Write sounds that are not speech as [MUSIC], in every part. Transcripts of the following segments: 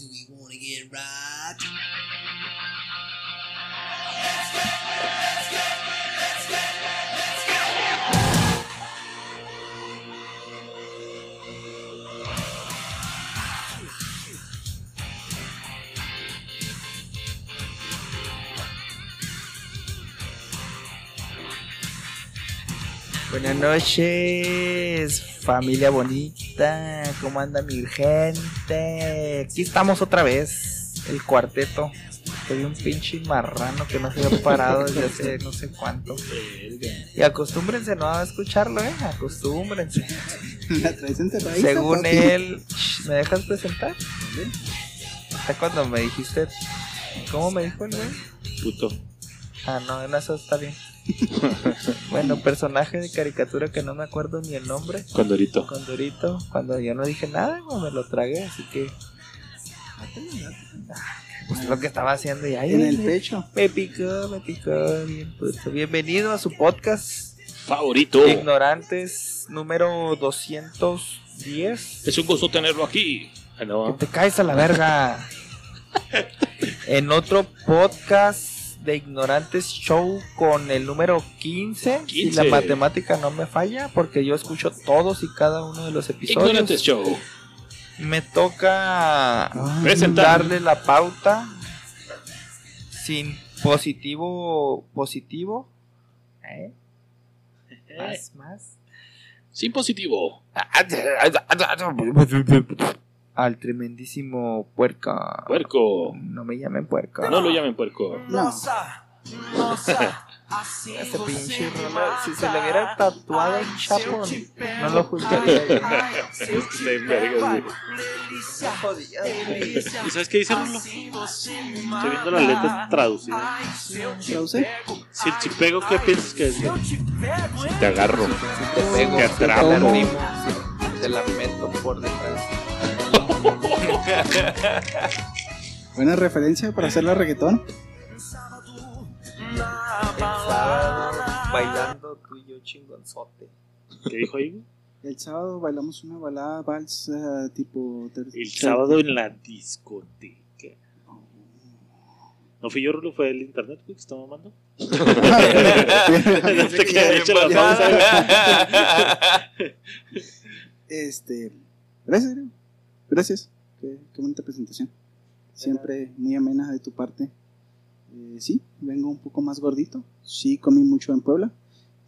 Do we wanna get rocked? Buenas noches, familia bonita. ¿Cómo anda mi gente? Aquí estamos otra vez, el cuarteto. Soy un pinche marrano que no se ha parado desde hace [LAUGHS] no sé cuánto. Y acostúmbrense no a escucharlo, eh. Acostúmbrense. La Según él, ¿me dejas presentar? Hasta cuando me dijiste, ¿cómo me dijo el güey? Puto. Ah, no, en eso está bien. [LAUGHS] bueno, personaje de caricatura que no me acuerdo ni el nombre. Condorito. Condorito, cuando yo no dije nada, me lo tragué, así que. Pues lo que estaba haciendo y ay, En el pecho. Me picó, me picó, bien puto. Bienvenido a su podcast Favorito. Ignorantes número 210. Es un gusto tenerlo aquí. Ah, Que te caes a la verga. [LAUGHS] en otro podcast de Ignorantes Show con el número 15. Si 15. la matemática no me falla, porque yo escucho todos y cada uno de los episodios. Ignorantes Show. Me toca Presentar. darle la pauta sin positivo positivo. ¿Eh? Más, más. Sin positivo. [LAUGHS] Al tremendísimo puerca. Puerco. No me llamen puerca. No lo llamen puerco. No. [LAUGHS] Ese pinche rola, si se le hubiera tatuado el chapo, no lo juzgaría. [LAUGHS] ¿Y sabes qué dice Rulo? Estoy viendo las letras traducidas. ¿Traduce? Si el chipego, ¿qué piensas que es? güey? Te agarro. Te pego, Te rimo, te la meto por detrás. [LAUGHS] Buena referencia para hacerla reggaetón. El sábado, bailando tú y yo chingonzote. ¿Qué dijo ahí? El sábado bailamos una balada vals tipo. El sábado en la discoteca. ¿No fui yo, Rulo? ¿Fue el internet güey, que estaba mamando? [LAUGHS] [LAUGHS] Quedé hecho la pausa, este. Gracias. Gracias. Qué, qué bonita presentación. Siempre muy amena de tu parte. Eh, sí, vengo un poco más gordito. Sí, comí mucho en Puebla.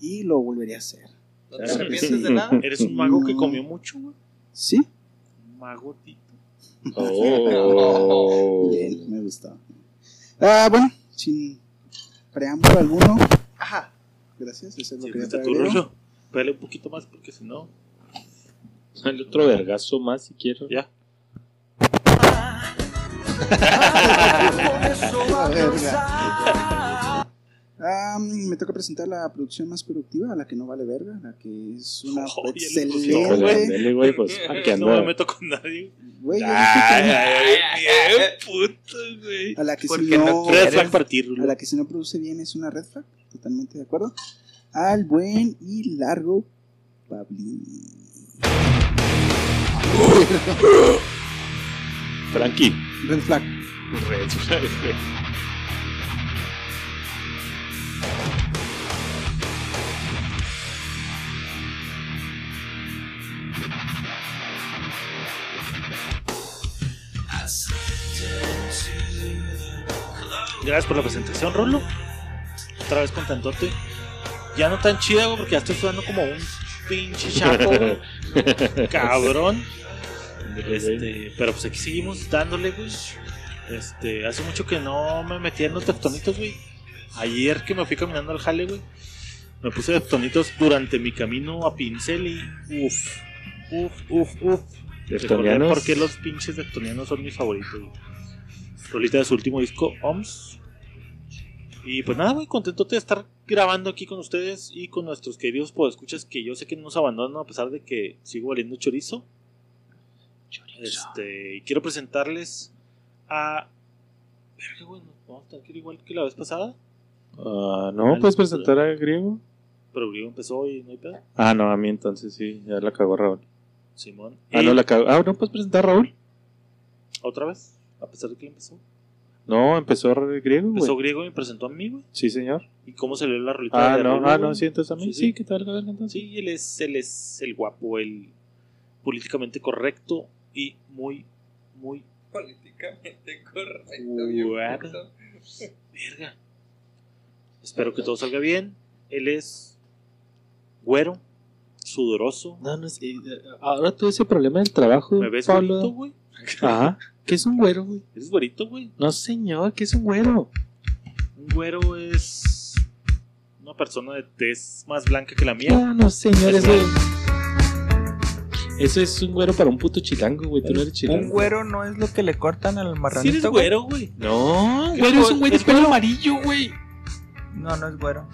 Y lo volvería a hacer. ¿No te arrepientes de nada? Eres un mago que comió mucho, güey. Sí, Un mago tito. Oh. [LAUGHS] bien, me gustó. Ah, bueno, sin preámbulo alguno. Ajá. Gracias, eso es lo Sí, que. Rulo. Pégale un poquito más porque si no. Dale otro vergazo más si quiero. Ya. Ah, me toca presentar la producción más productiva, la que no vale verga, la que es una [LAUGHS] Oh, excelente. dale, güey, pues aquí No me meto con nadie. Güey, Ay, ay, bien puto, güey. a la que si no no, Red flag a la que si no produce bien es una red flag, totalmente de acuerdo. Al buen y largo Pablini. Frankie. Red flag. Red flag. Gracias por la presentación, Rolo. Otra vez contentote. Ya no tan chida, porque ya estoy sudando como un pinche chapo, [LAUGHS] cabrón. Este, pero pues aquí seguimos dándole, güey. Este, hace mucho que no me metía en los tectonitos, güey. Ayer que me fui caminando al jale, güey, me puse tectonitos durante mi camino a pincel y uff, uff, uff, uff. Recordé Tectonianos. por qué los pinches tectonianos son mis favoritos, güey. Rolita de su último disco, OMS. Y pues nada, güey, contento de estar grabando aquí con ustedes y con nuestros queridos podescuchas que yo sé que no nos abandonan a pesar de que sigo valiendo chorizo. Este, y quiero presentarles a. Verga, güey, nos vamos a tener que ir igual que la vez pasada. Ah, no, puedes presentar a Griego. Pero Griego empezó y no hay pedo. Ah, no, a mí entonces sí, ya la cagó Raúl. Simón. Ah, no, la cagó. Ah, no, puedes presentar a Raúl. ¿Otra vez? A pesar de que él empezó. No, empezó griego, Empezó güey. griego y me presentó a mí, güey. Sí, señor. ¿Y cómo se le dio la rolita Ah, de no, ah, güey? no, sí, entonces a mí Sí, sí, sí. que tal, entonces. Sí, él es, él es el guapo, el políticamente correcto y muy, muy Políticamente correcto. Verga. Espero que todo salga bien. Él es güero, sudoroso. No, no sé. Ahora tuve ese problema del trabajo. ¿Me ves Pablo. güerito, güey? Ajá. ¿Qué es un güero, güey? ¿Eres güerito, güey? No, señor, ¿qué es un güero? Un güero es una persona de tez más blanca que la mía. No, no, señor, Es eso. güero. Eso es un güero para un puto chilango, güey. Tú no eres chilango. Un güero no es lo que le cortan al Si marranito. eres güey? güero, güey. No, ¿Qué güero es un güey de es pelo güero? amarillo, güey. No, no es güero.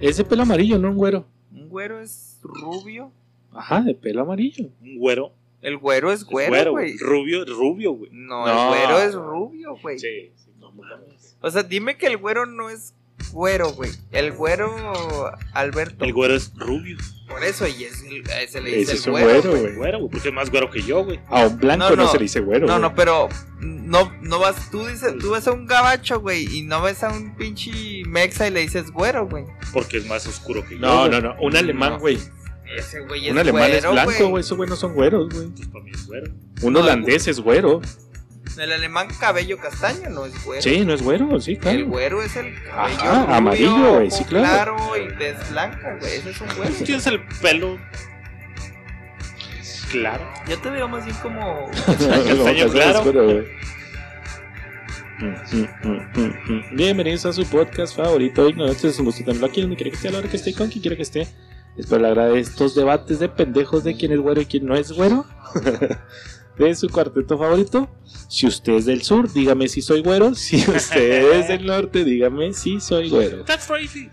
Ese pelo amarillo, no un güero. Un güero es rubio. Ajá, de pelo amarillo. Un güero. El güero es güero, güey. Rubio, rubio, güey. No, No. el güero es rubio, güey. Sí, sí, no mames. O sea, dime que el güero no es güero, güey. El güero Alberto. El güero es rubio. Por eso, y es el, a ese le dice Ese el es un güero. güey. Güero, güey, porque es más güero que yo, güey. A un blanco No, no, no. se le dice güero. No, güey. no, pero no, no vas, tú dices, tú ves a un gabacho, güey, y no ves a un pinche mexa y le dices güero, güey. Porque es más oscuro que yo. No, güey. no, no. Un alemán, No. güey. Ese güey es Un alemán es güero, blanco, güey. Esos güey no son güeros, güey. Mí es güero. Un No, holandés es güero. El alemán cabello castaño no es güero. Sí, no es güero, sí, El claro. güero es el cabello Ajá, rubio, amarillo, güey, sí, claro. claro y tez blanca, güey. Ese es un güero. Tú tienes el pelo claro. Yo te veo más bien como. [LAUGHS] Castaño claro. Mm, mm, mm. Bienvenidos a su podcast favorito. Ignorantes es un gusto tenerlo aquí donde quiera que esté, a la hora que esté, con quien quiera que esté. Espero le agrade estos debates de pendejos de quién es güero y quién no es güero. [LAUGHS] de su cuarteto favorito. Si usted es del sur, dígame si soy güero. Si usted es del norte, dígame si soy güero. That's crazy.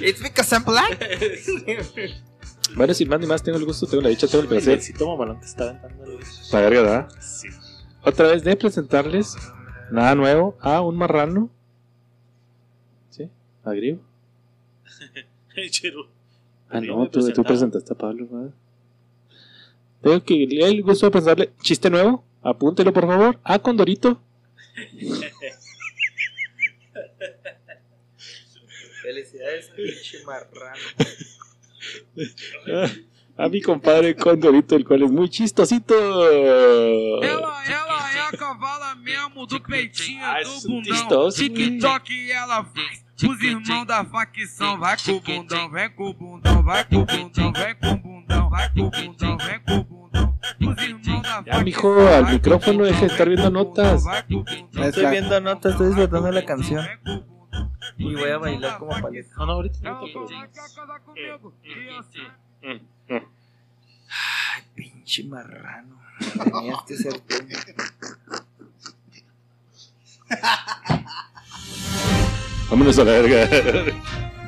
It's because I'm black. Bueno, sin más ni más, tengo el gusto, tengo la dicha, tengo el placer. Necesito mamalón te está aventando el- Para ¿verdad? Sí. otra vez de presentarles nada nuevo a un marrano. ¿Sí? ¿A griego? [LAUGHS] Chero. Ah, no, tú, presentaste a Pablo. ¿verdad? Tengo que le el gusto de presentarle chiste nuevo. Apúntelo, por favor. A Condorito. [LAUGHS] Felicidades, pinche marrano. [LAUGHS] A mi compadre Condorito, el cual es muy chistosito. Ela, ela é a cavala mesmo do peitinho Ah, do bundão. TikTok ela faz. Os irmãos da facção, vai com o bundão, vem com o bundão, vai com o bundão, vem com o bundão, vai com o bundão, vem com o bundão. Os irmãos da Ya, mijo, al micrófono, deje de estar viendo notas. No estoy viendo notas, estoy disfrutando la canción. Y voy a bailar como paleta. No, no, ahorita. E assim, Ay, pinche marrano. Tenías que ser tú. [LAUGHS] Vámonos a la verga.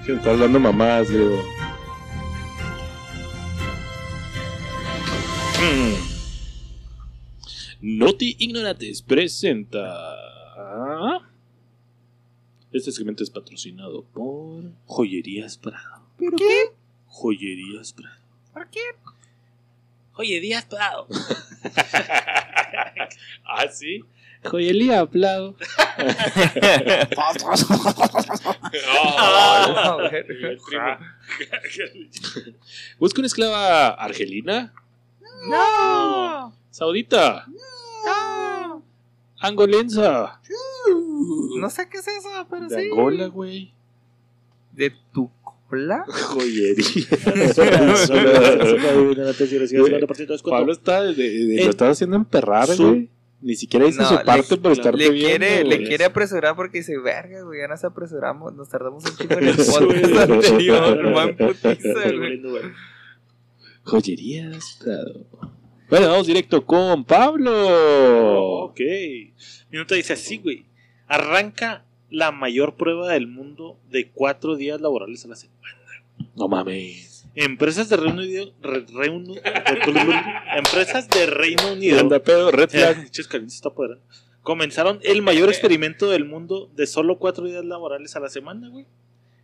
que [LAUGHS] me está hablando mamás, griego. Noti Ignorantes presenta. Este segmento es patrocinado por Joyerías Prado. ¿Por qué? Joyerías Prado. ¿Por qué? [LAUGHS] Oye, Díaz Prado. [LAUGHS] ¿Ah, sí? Joyería a ver. Busca una esclava argelina, No. saudita, No. angolensa, No sé qué es eso, pero de sí. Angola, güey. ¿De tu cola? [LAUGHS] Joyería. Pablo está de, de- lo está haciendo emperrar, güey. Ni siquiera hizo No, su le- parte por estar Le bebiendo. quiere, le quiere apresurar porque dice, verga, güey, ya nos apresuramos, nos tardamos un chico en el [LAUGHS] podcast anterior, man [LAUGHS] putiza, güey. Joyerías, Prado. Bueno, vamos directo con Pablo. Ok. Mi nota dice así, güey. Arranca la mayor prueba del mundo de cuatro días laborales a la semana. No mames. Empresas de Reino Unido. Re- Reino- [LAUGHS] empresas de Reino Unido. Anda pedo, red Eh, flag. está apoderando. Comenzaron el mayor experimento del mundo de solo cuatro días laborales a la semana, güey.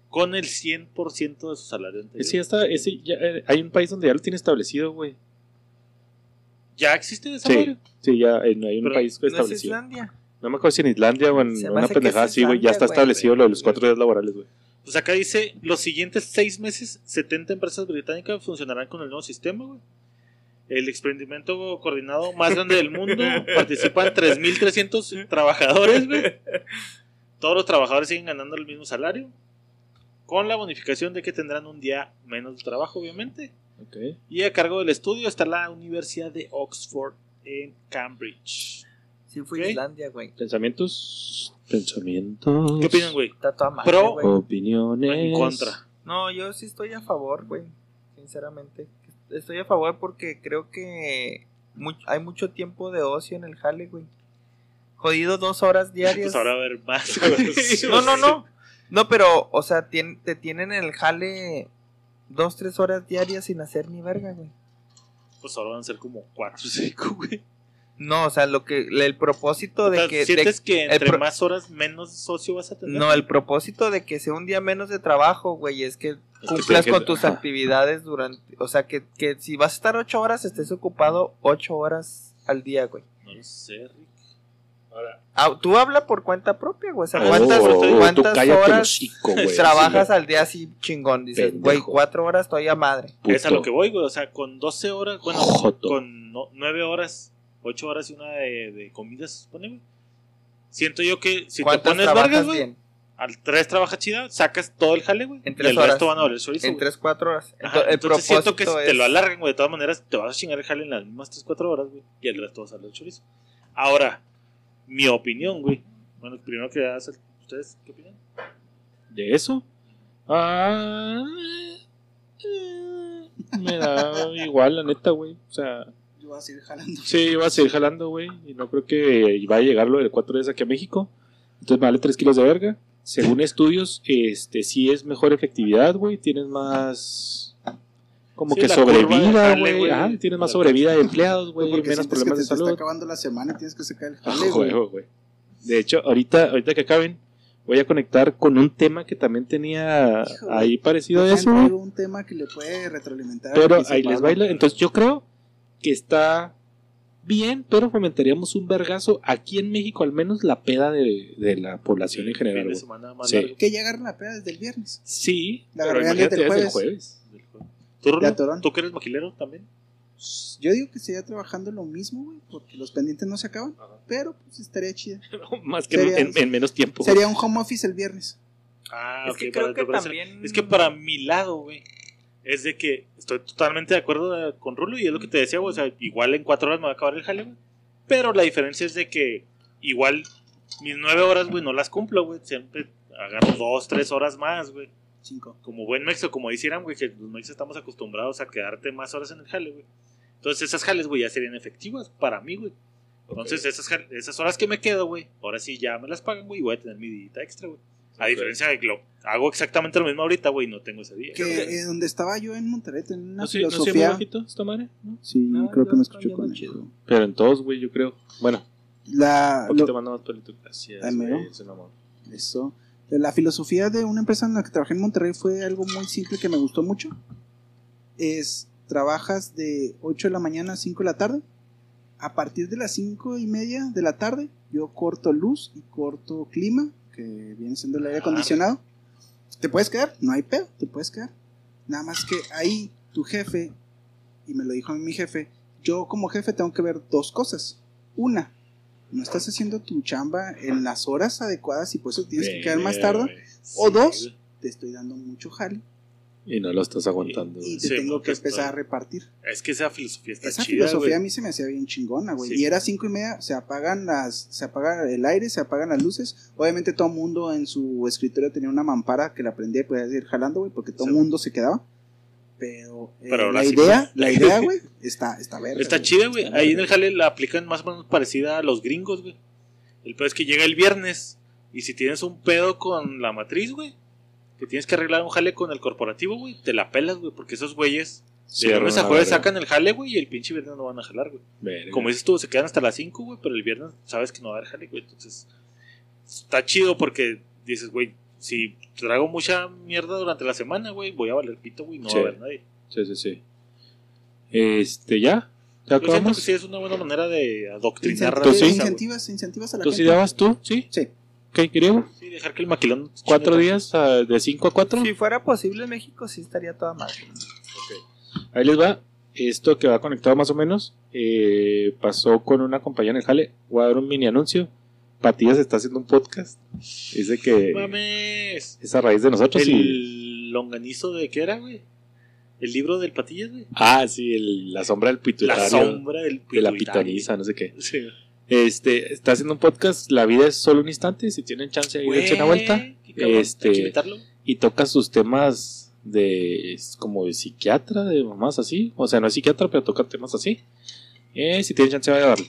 Con el 100% de su salario anterior. Ya está, ese ya, eh, hay un país donde ya lo tiene establecido, güey. Ya existe esa Sí. Sí, ya en, hay un Pero país ¿No es establecido. Islandia? No me acuerdo si en Islandia o en una pendejada es así, güey. Ya está establecido lo de los cuatro días laborales, güey. Pues acá dice, los siguientes seis meses, 70 empresas británicas funcionarán con el nuevo sistema, güey. El experimento coordinado más grande del mundo. [LAUGHS] Participan 3.300 trabajadores, güey. Todos los trabajadores siguen ganando el mismo salario. Con la bonificación de que tendrán un día menos de trabajo, obviamente. Ok. Y a cargo del estudio está la Universidad de Oxford en Cambridge. Sí, fue. Islandia, güey. Pensamientos. Pensamientos. ¿Qué opinan, güey? Está toda madre, Pro- güey. Opiniones. En contra. No, yo sí estoy a favor, güey. Sinceramente. Estoy a favor porque creo que hay mucho tiempo de ocio en el jale, güey. Jodido dos horas diarias. Pues ahora va a haber más. [LAUGHS] No, no, no. No, pero, o sea, tien- te tienen en el jale dos, tres horas diarias sin hacer ni verga, güey. Pues ahora van a ser como 4 o 5, güey. No, o sea, lo que, el propósito O de que... de- ¿Sientes que entre pro- más horas menos socio vas a tener? no, el propósito de que sea un día menos de trabajo, güey, es que cumplas con que- tus actividades durante... O sea, que, que si vas a estar ocho horas, estés ocupado ocho horas al día, güey. No lo sé, Rick. Ah, tú habla por cuenta propia, güey. O sea, Ah, ¿cuántas, oh, oh, cuántas horas hocico, güey. trabajas al día así chingón? Dices, Pendejo. güey, cuatro horas estoy a madre. Puto. Es a lo que voy, güey. O sea, con 12 horas, bueno, Joto. con no- 9 horas, 8 horas y una de, de comida, se supone, güey. Siento yo que si te ¿Cuántas pones vergas, güey, al 3 trabajas chida, sacas todo el jale, güey. En Y el horas. resto van a valer chorizo, En güey. tres, cuatro horas. Ajá, Ento- el Entonces siento que si te lo alargan, güey. De todas maneras, te vas a chingar el jale en las mismas 3, 4 horas, güey. Y el resto vas a valer chorizo. Ahora, mi opinión, güey. Bueno, primero que hacer, ¿ustedes qué opinan? ¿De eso? Ah, eh, me da igual, la neta, güey. O sea, Yo voy a seguir jalando. sí, va a seguir jalando, güey. Y no creo que vaya a llegar lo de cuatro días aquí a México. Entonces me vale 3 kilos de verga. Según estudios, este sí es mejor efectividad, güey. Tienes más. Como Sí, que sobrevida, güey. Ajá, tienes más sobrevida de empleados, güey. Menos que problemas te de se está salud. acabando la semana y tienes que sacar el Ah, jale, güey. De hecho, ahorita, ahorita que acaben, voy a conectar con un tema que también tenía Hijo, ahí parecido a eso. un tema que le puede retroalimentar. al Pero ahí les baila. Entonces yo creo que está bien, pero fomentaríamos un vergazo aquí en México, al menos la peda de, de la población en general. Fin de güey. semana más Sí. largo. Que ya agarran la peda desde el viernes. Sí, La pero desde el desde el jueves. jueves. ¿Tú, Rulo? De atorón. ¿Tú que eres maquilero también? Yo digo que sería trabajando lo mismo, güey, porque los pendientes no se acaban. Pero pues estaría chida. [LAUGHS] Más que Sería- en, en menos tiempo. Sería un home office el viernes. Ah, Es ok, que para- creo que para hacer- también... Es que para mi lado, güey, es de que estoy totalmente de acuerdo eh, con Rulo y es lo que te decía, güey. O sea, igual en cuatro horas me va a acabar el jale, güey. Pero la diferencia es de que igual mis nueve horas, güey, no las cumplo, güey. Siempre agarro dos, tres horas más, güey. Cinco. Como buen mexo, como dicieran, güey, que los mexos estamos acostumbrados a quedarte más horas en el jale, güey. Entonces esas jales, güey, ya serían efectivas para mí, güey. Entonces esas, esas horas que me quedo, güey, ahora sí ya me las pagan, güey, y voy a tener mi día extra, güey. A diferencia de que lo hago exactamente lo mismo ahorita, güey, no tengo ese día. Que eh, donde estaba yo en Monterrey tenía una ¿No sé, ¿no filosofía. bajito esta madre? ¿No? sí, No, creo que me escuchó con chido. Pero en todos, güey, yo creo. Bueno, La, un poquito lo- más nomás pelito. Güey, es un amor. Eso. La filosofía de una empresa en la que trabajé en Monterrey fue algo muy simple que me gustó mucho. Es, trabajas de 8 de la mañana a 5 de la tarde. A partir de las 5 y media de la tarde, yo corto luz y corto clima, que viene siendo el aire Ah. acondicionado. Te puedes quedar, no hay pedo, te puedes quedar. Nada más que ahí tu jefe, y me lo dijo mi jefe, yo como jefe tengo que ver dos cosas. Una, no estás haciendo tu chamba en las horas adecuadas y por eso tienes que quedar más tarde. O dos, te estoy dando mucho jale Y no lo estás aguantando. y te Sí, tengo que empezar estoy- a repartir. Es que esa filosofía está Esa chida, filosofía a mí se me hacía bien chingona, güey. Sí. Y era cinco y media, se apagan las, se apaga el aire, se apagan las luces. Obviamente todo el mundo en su escritorio tenía una mampara que la prendía y podía ir jalando, güey, porque todo el Sí. mundo se quedaba. Pero, eh, Pero la idea, la idea, güey, está, está verga. Está chida, güey. Ahí en el jale la aplican más o menos parecida a los gringos, güey. El pedo es que llega el viernes y si tienes un pedo con la matriz, güey, que tienes que arreglar un jale con el corporativo, güey, te la pelas, güey, porque esos güeyes de lunes a jueves sacan el jale, güey, y el pinche viernes no van a jalar, güey. Verga. Como dices tú, se quedan hasta las 5, güey, pero el viernes sabes que no va a haber jale, güey. Entonces, está chido porque dices, güey, si traigo mucha mierda durante la semana, güey, voy a valer pito, güey, no Sí. va a haber nadie. Sí, sí, sí. Este, ¿ya? ¿Ya Yo siento que sí es una buena manera de adoctrinar ¿Tú a la sí? incentivas, incentivas a la ¿Tú sí gente. dabas tú? ¿Sí? Sí. ¿Qué, griego? Sí, dejar que el maquilón. ¿Cuatro días ah, de 5 a 4? Si fuera posible en México, sí estaría toda madre. Ahí les va. Esto que va conectado más o menos. eh, pasó con una compañía en el Jale. Voy a dar un mini anuncio. Patillas está haciendo un podcast. Dice que. ¡Mames! es a raíz de nosotros y. El longanizo de qué era, güey. El libro del Patillas, güey. Ah, sí, el- la sombra del pituitario. La sombra del de la pituitario. pitoniza, no sé qué. Sí. Este, está haciendo un podcast. La vida es solo un instante. Si tienen chance ahí, dense una vuelta. Cabrón, Este- y toca sus temas de es como de psiquiatra, de mamás así. O sea, no es psiquiatra, pero toca temas así. Eh, si tienen chance, vaya a darle.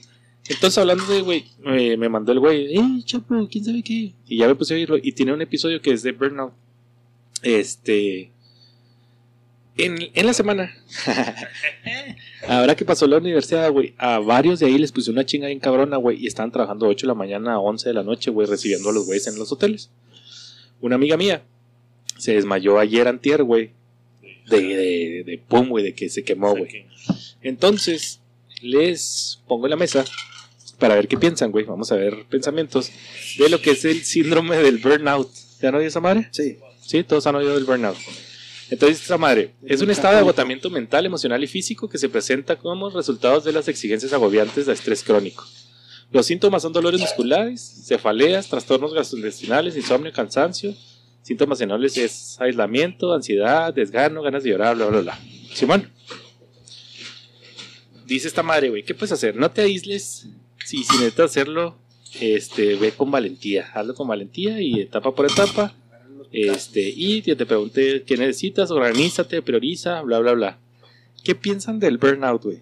Entonces, hablando de güey, eh, me mandó el güey, ¡eh, chapo! ¿Quién sabe qué? Y ya me puse a oírlo. Y tiene un episodio que es de Burnout. Este. En, en la semana. [LAUGHS] Ahora que pasó la universidad, güey, a varios de ahí les puse una chinga bien cabrona, güey, y estaban trabajando 8 de la mañana a 11 de la noche, güey, recibiendo a los güeyes en los hoteles. Una amiga mía se desmayó ayer antier, güey, de, de, de pum, güey, de que se quemó, güey. Entonces, les pongo en la mesa para ver qué piensan, güey. Vamos a ver pensamientos de lo que es el síndrome del burnout. ¿Ya no oído esa madre? Sí. Sí, todos han oído del burnout. Entonces, esta madre es un estado de agotamiento mental, emocional y físico que se presenta como resultados de las exigencias agobiantes de estrés crónico. Los síntomas son dolores musculares, cefaleas, trastornos gastrointestinales, insomnio, cansancio. Síntomas generales es aislamiento, ansiedad, desgano, ganas de llorar, bla, bla, bla. Simón. Dice esta madre, güey, ¿qué puedes hacer? No te aísles. Si, si necesitas hacerlo, este, ve con valentía. Hazlo con valentía y etapa por etapa. Este, y te, te pregunté qué necesitas, organízate, prioriza, bla, bla, bla. ¿Qué piensan del burnout, güey?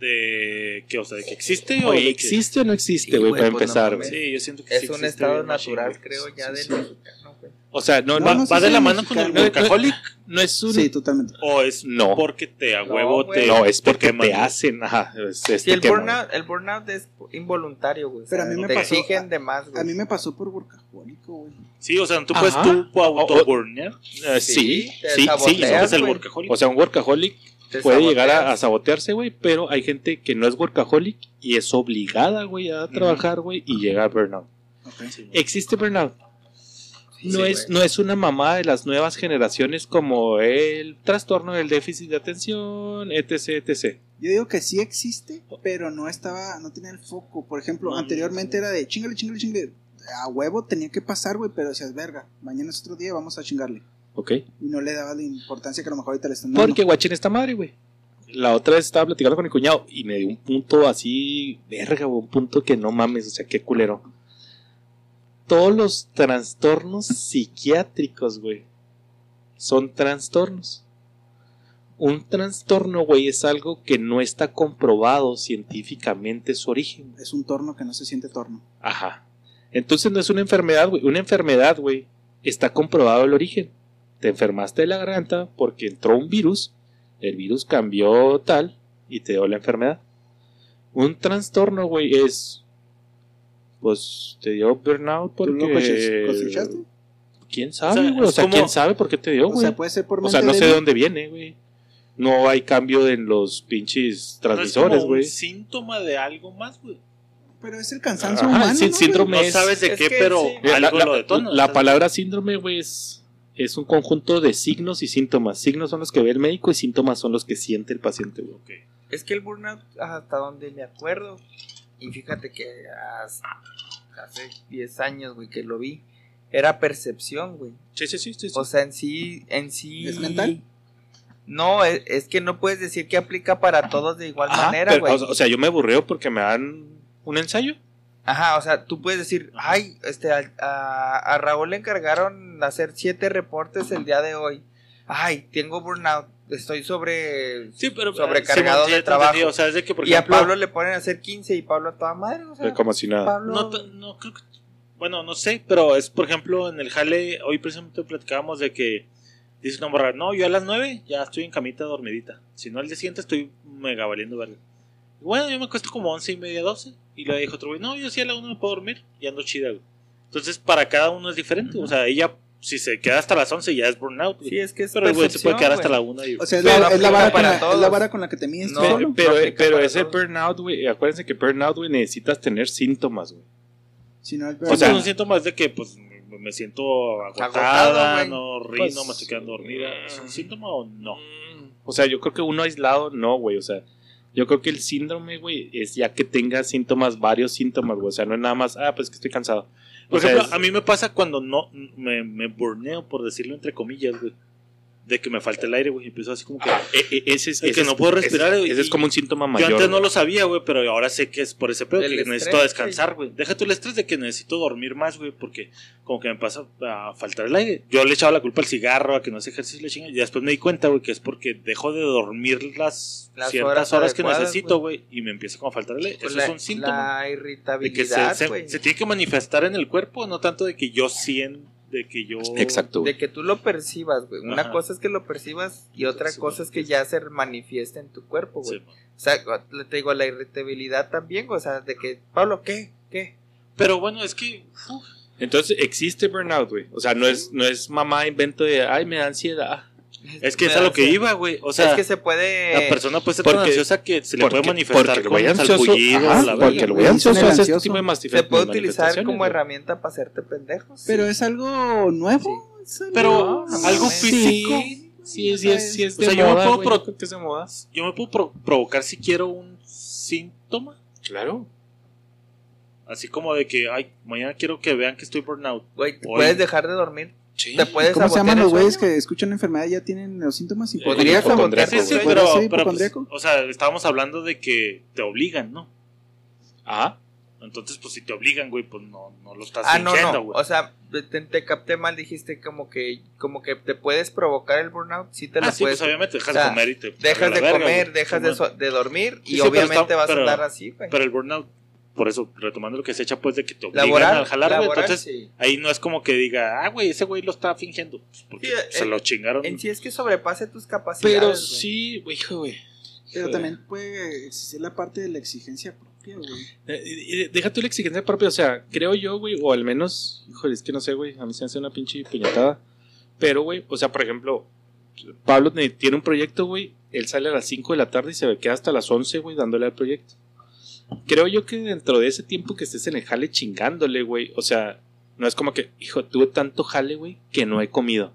De que, o sea, de que existe o Oye, de que- ¿existe o no existe, güey, para pues empezar? Sí, yo siento que Es sí un estado natural, creo, ya Sí, del sí. mexicano. O sea, no, No, no, no sé ¿Va si de la mano con el workaholic? no es un... Sí, totalmente. ¿O es No. porque te a huevo te. No, es porque te hacen, ajá, es, es Sí, el burnout, el burnout es involuntario, güey. o Pero a sea, mí me te pasó- exigen de más, güey. A mí me pasó por workahólico, güey. Sí, o sea, tú puedes tú O- o- autoburnear. Eh, sí, Sí, sí, saboteas, es el workaholic. O sea, un workaholic Te puede llegar a, a saboteas. sabotearse, güey, pero hay gente que no es workaholic y es obligada, güey, a trabajar, güey, y llega a burnout. Ok. Sí, ¿Existe burnout? No, Sí, es, no es una mamá de las nuevas generaciones como el trastorno del déficit de atención, etc, etc. Yo digo que sí existe, pero no estaba, no tenía el foco. Por ejemplo, No, anteriormente era de chingale, chingale, chingale. A huevo tenía que pasar, güey, pero decías, verga, mañana es otro día, vamos a chingarle. ¿Ok? Y no le dabas la importancia que a lo mejor ahorita le están dando. Porque guachen esta madre, güey. La otra vez estaba platicando con mi cuñado y me dio un punto así, verga, un punto que no mames, o sea, qué culero. Todos los trastornos psiquiátricos, güey, son trastornos. Un trastorno, güey, es algo que no está comprobado científicamente su origen. Es un torno que no se siente torno. Ajá. Entonces no es una enfermedad, güey. Una enfermedad, güey, está comprobado el origen. Te enfermaste de la garganta porque entró un virus, el virus cambió tal y te dio la enfermedad. Un trastorno, güey, es. Pues te dio burnout ¿Tú lo porque. cosechaste? ¿Quién O sabe, güey? O sea, como- ¿quién sabe por qué te dio, O güey? sea, puede ser por O sea, no sé de dónde viene, güey. No hay cambio en los pinches No es como transmisores, un güey. síntoma de algo más, güey. Pero es el cansancio Ajá, humano, sí, ¿no, síndrome No es- sabes de qué, que pero sí. Algo la, lo detona. la palabra síndrome, güey, es, es un conjunto de signos y síntomas. Signos son los que ve el médico y síntomas son los que siente el paciente, güey. Ok. Es que el burnout, hasta donde me acuerdo, y fíjate que hace, hace 10 años, güey, que lo vi, era percepción, güey. Sí, sí, sí, sí. O sea, en sí, en sí... ¿Es mental? No, es, es que no puedes decir que aplica para todos de igual Ajá, manera, güey. o, o sea, yo me aburreo porque me dan un ensayo. Ajá, o sea, tú puedes decir, ay, este, a, a- a Raúl le encargaron hacer siete reportes el día de hoy. Ay, tengo burnout, estoy sobre... Sí, pero Sobrecargado sí, de trabajo. O sea, es de que, por y a Pablo le ponen a hacer 15 y Pablo a toda madre, o sea, como si nada. Pablo... no, no creo que. Bueno, no sé, pero es, por ejemplo, en el jale, hoy precisamente platicábamos de que dice una morra, no, yo a las 9 ya estoy en camita dormidita. Si no, al día siguiente estoy mega valiendo verga. Bueno, yo me acuesto como 11 y media, 12. Y le dijo otro güey, no, yo sí a la 1 me puedo dormir y ando chida, güey. Entonces, para cada uno es diferente. O sea, ella si se queda hasta las 11 ya es burnout. güey. Sí, es que es pero güey se puede quedar hasta la 1 y... O sea, es Pero la, es vara con para la, es la vara con la que te mides No, solo. Pero, aplica pero ese todos. burnout, güey, acuérdense que burnout, güey, necesitas tener síntomas, güey. Si no, o sea, burnout- un síntoma es de que pues me siento agotada, no rino, Pues, me estoy quedando dormida. ¿Es un síntoma o no? O sea, yo creo que uno aislado, no, güey. O sea, yo creo que el síndrome, güey, es ya que tenga síntomas, varios síntomas, güey. O sea, no es nada más, ah, pues que estoy cansado. Por O sea, ejemplo, es- a mí me pasa cuando no me, me burneo, por decirlo entre comillas, güey. De que me falta el aire, güey. Y empiezo así como que. e- e- ese es, El que ese no es- puedo respirar, Ese, güey, ese es como un síntoma Yo mayor. antes no lo sabía, güey, pero ahora sé que es por ese pedo, El que estrés, necesito descansar, güey. Deja tú el estrés de que necesito dormir más, güey, porque como que me pasa a faltar el aire. Yo le echaba la culpa al cigarro, a que no hace ejercicio, le chinga. Y después me di cuenta, güey, que es porque dejo de dormir las, Las ciertas horas horas, que necesito, güey, y me empieza como a faltar el aire. Pues Eso la, es un síntoma. La de que se, irritabilidad, se- güey. se tiene que manifestar en el cuerpo, no tanto de que yo siento, de que yo... Exacto. De que tú lo percibas, güey. Una Ajá. cosa es que lo percibas y otra Sí, cosa es que ya se manifiesta en tu cuerpo, güey. Sí. O sea, le- te digo, la irritabilidad también, güey. O sea, de que, Pablo, ¿qué? ¿Qué? Pero bueno, es que... uf, Entonces, existe burnout, güey. O sea, no es, no es mamá invento de, ay, me da ansiedad. Es que es a lo que iba, güey. O sea, es que se puede. la persona puede ser porque- tan ansiosa que se le puede Porque, manifestar porque con salpullidos, ajá, la porque verga. el güey. güey ansioso hace este tipo de se puede utilizar como herramienta para hacerte pendejos. Pero es algo nuevo. es Pero No, algo físico. Sí, sí, sí, es, sí es O sea, de yo me puedo yo que es me puedo pro- provocar si quiero un síntoma. Claro. Así como de que, ay, mañana quiero que vean que estoy burnout. Güey, puedes dejar de dormir. Sí. Te puedes ¿Cómo se llaman los güeyes que escuchan la enfermedad y ya tienen los síntomas? Y Podría hipocondriaco, sabotear Sí, sí, pero, ¿Podría ser pero, pues, o sea, estábamos hablando de que te obligan, ¿no? Ajá. Entonces, pues si te obligan, güey, pues no, no lo estás Ah, no, fingiendo, no. güey. O sea, te, te capté mal, dijiste como que como que te puedes provocar el burnout. Sí te lo ah, sí, puedes. pues obviamente dejas o sea, de comer y te... dejas de verga, comer, güey. dejas de, so- de dormir Sí, y sí, obviamente está- vas pero- a andar así, güey. Pero el burnout, por eso, retomando lo que se echa, pues de que te obligan Laboral, a jalar, güey. Entonces, sí. ahí no es como que diga, ah, güey, ese güey lo está fingiendo. Pues porque Sí, se en- lo chingaron. En sí es que sobrepase tus capacidades. Pero sí, güey, hijo, güey. Pero también puede existir la parte de la exigencia propia, güey. Eh, eh, Deja tú la exigencia propia, o sea, creo yo, güey, o al menos, híjole, es que no sé, güey, a mí se me hace una pinche puñetada. Pero, güey, o sea, por ejemplo, Pablo ne- tiene un proyecto, güey, él sale a las 5 de la tarde y se queda hasta las 11, güey, dándole al proyecto. Creo yo que dentro de ese tiempo que estés en el jale chingándole, güey, o sea, no es como que, hijo, tuve tanto jale, güey, que no he comido.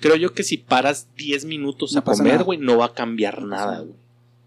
Creo yo que si paras 10 minutos No a comer, güey, no va a cambiar No nada, güey.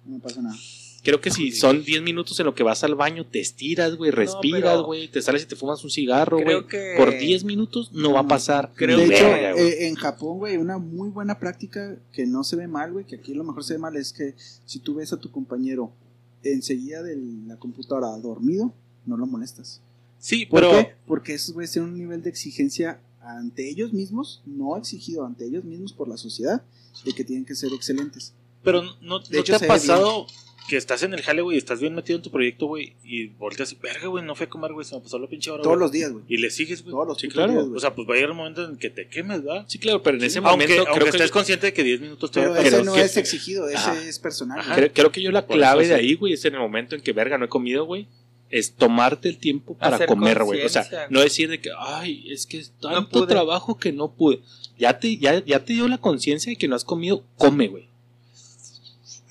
No pasa nada. Creo que si son 10 minutos en lo que vas al baño, te estiras, güey, respiras, güey, te sales y te fumas un cigarro, güey. Que Por 10 minutos no va a pasar. Creo de hecho, verga, eh, en Japón, güey, una muy buena práctica que no se ve mal, güey, que aquí a lo mejor se ve mal, es que si tú ves a tu compañero enseguida de la computadora dormido, no lo molestas. Sí, ¿Por pero... qué? Porque esos güeyes tienen un nivel de exigencia ante ellos mismos, no exigido ante ellos mismos por la sociedad, de que tienen que ser excelentes. Pero no, no De hecho, te ha pasado que estás en el jale, güey, y estás bien metido en tu proyecto, güey, y volteas y, verga, güey, no fui a comer, güey, se me pasó la pinche hora, Todos güey". los días, güey. Y le sigues, güey. Todos los Sí, claro. días, güey. O sea, pues va a llegar un momento en que te quemes, ¿verdad? Sí, claro, pero en ese aunque momento aunque creo que, estés consciente de que 10 minutos te Pero va a ese creo no que- es exigido, ese Ajá. es personal. Creo, creo que yo la clave eso de ahí, güey, es en el momento en que, verga, no he comido, güey, es tomarte el tiempo para Hacer comer, güey. O sea, no decir de que, ay, es que es tanto trabajo que no pude. Ya te, ya, ya te dio la conciencia de que no has comido, come, güey.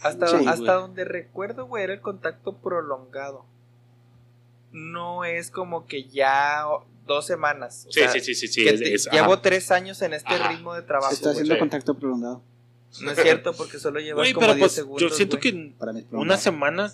Hasta, Sí, hasta donde recuerdo, güey, era el contacto prolongado. No es como que ya dos semanas. o sea, sí, sí, sí, que es- te- es- llevo ajá. tres años en este Ajá. ritmo de trabajo. Está güey. haciendo sí. contacto prolongado. No es cierto, porque solo llevas Güey, como pero 10 pues segundos. yo siento güey. que Para una semana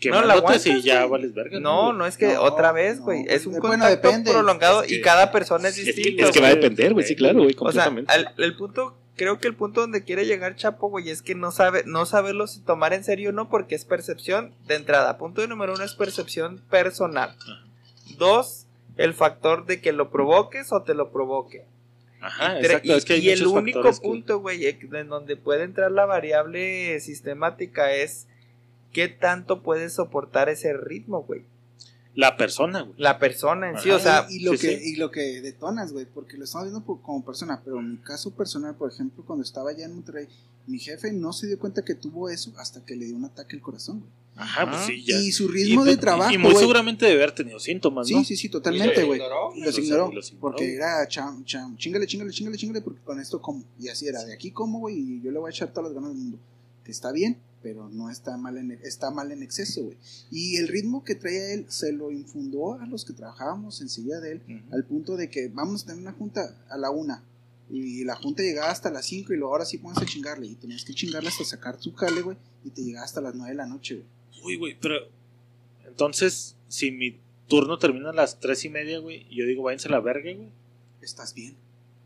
que No, la aguantas, y ya vales verga. No, no es que No, otra vez, no, güey. güey. es un Bueno, contacto depende. prolongado Es y que- cada persona es Es que, distinta. es que va a depender, güey, sí, claro, güey, O sea, completamente. al- el punto, creo que el punto donde quiere llegar Chapo, güey, es que no sabe, no saberlo si tomar en serio o no, porque es percepción de entrada. Punto número uno es percepción personal. Dos, el factor de que lo provoques o te lo provoque. Ajá, Tre- exacto. y es que hay y el único punto, güey, en donde puede entrar la variable sistemática es qué tanto puedes soportar ese ritmo, güey. La persona, güey. La persona en sí, Ajá. o sea, y, y lo sí, que sí. y lo que detonas, güey, porque lo estamos viendo por- como persona, pero en mi caso personal, por ejemplo, cuando estaba allá en Monterrey, mi jefe no se dio cuenta que tuvo eso hasta que le dio un ataque al corazón, güey. Ajá, pues sí, ya. Y su ritmo Y- de trabajo, Y muy güey. seguramente debe haber tenido síntomas, ¿no? Sí, sí, sí, totalmente, güey. Y los Los- ignoró. los ignoró. Porque era cham, cham, chingale, chingale, chingale, chingale, porque con esto como. Y así era, de aquí como, güey, y yo le voy a echar todas las ganas del mundo. Que está bien, pero no está mal en, está mal en exceso, güey. Y el ritmo que traía él se lo infundó a los que trabajábamos enseguida de él, al punto de que vamos a tener una junta a la una. Y la junta llegaba hasta las 5 y luego ahora sí pónganse a chingarle. Y tenías que chingarle hasta sacar tu jale, güey. Y te llegaba hasta las 9 de la noche, güey. Uy, güey, pero. Entonces, si mi turno termina a las tres y media, güey, y yo digo, váyanse a la verga, güey. Estás bien.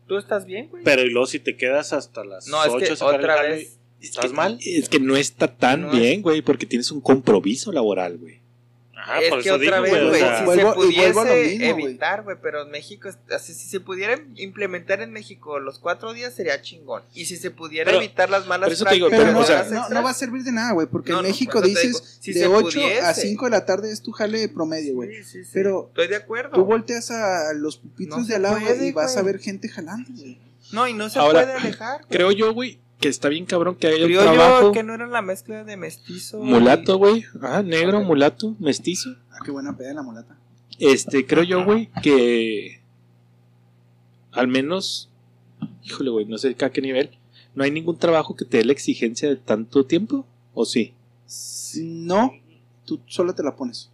¿Tú estás bien, güey? Pero y luego si te quedas hasta las No, es ocho que a sacar el otra vez. ¿Estás que- mal? Es que no está tan No bien, güey, porque tienes un compromiso laboral, güey. Ajá, es por que eso otra digo, vez, güey. o sea, si Vuelvo- se y vuelvo a lo pudiese mismo, evitar, güey, pero en México, así, si se pudiera implementar en México los cuatro días sería chingón. Y si se pudiera Pero- evitar las malas pero eso te digo, prácticas, Pero, no, o sea- horas no, extras, no va a servir de nada, güey, porque No, en México dices digo, si de se 8 a pudiese. 5 de la tarde es tu jale promedio, güey. Sí, sí, sí. Pero estoy de acuerdo. Tú volteas a los pupitos No de al lado puede, y vas a ver gente jalando, güey. No, y no se Ahora, puede alejar. güey. Creo yo, güey, que está bien cabrón que haya Creo trabajo yo que no era la mezcla de mestizo. mulato, güey. Ah, negro, mulato, mestizo. Ah, qué buena peda en la mulata. Este, creo yo, güey, que al menos, híjole, güey, no sé a qué nivel, no hay ningún trabajo que te dé la exigencia de tanto tiempo, ¿o sí? No, tú solo te la pones.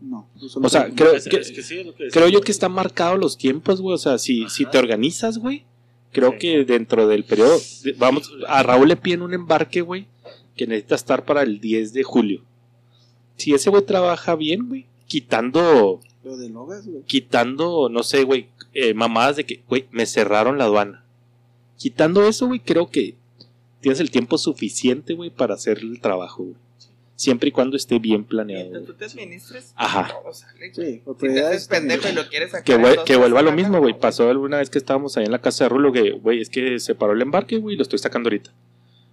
No, tú solo O sea, te la creo- que- es que sí, es lo que Creo yo que están marcados los tiempos, güey, o sea, si, si te organizas, güey, creo Sí. que dentro del periodo, vamos, a Raúl le piden un embarque, güey, que necesita estar para el 10 de julio. Si ese güey trabaja bien, güey, quitando Lo de Logas, güey. quitando, no sé, güey, eh, mamadas de que, güey, me cerraron la aduana. Quitando eso, güey, creo que tienes el tiempo suficiente, güey, para hacer el trabajo, güey. Siempre y cuando esté bien planeado. Mientras tú te administres, Ajá. todo sale. Sí, Si te haces pendejo y lo quieres sacar. Que, que vuelva a lo mismo, güey. Pasó alguna vez que estábamos ahí en la casa de Rulo que, güey, es que se paró el embarque, güey, y lo estoy sacando ahorita.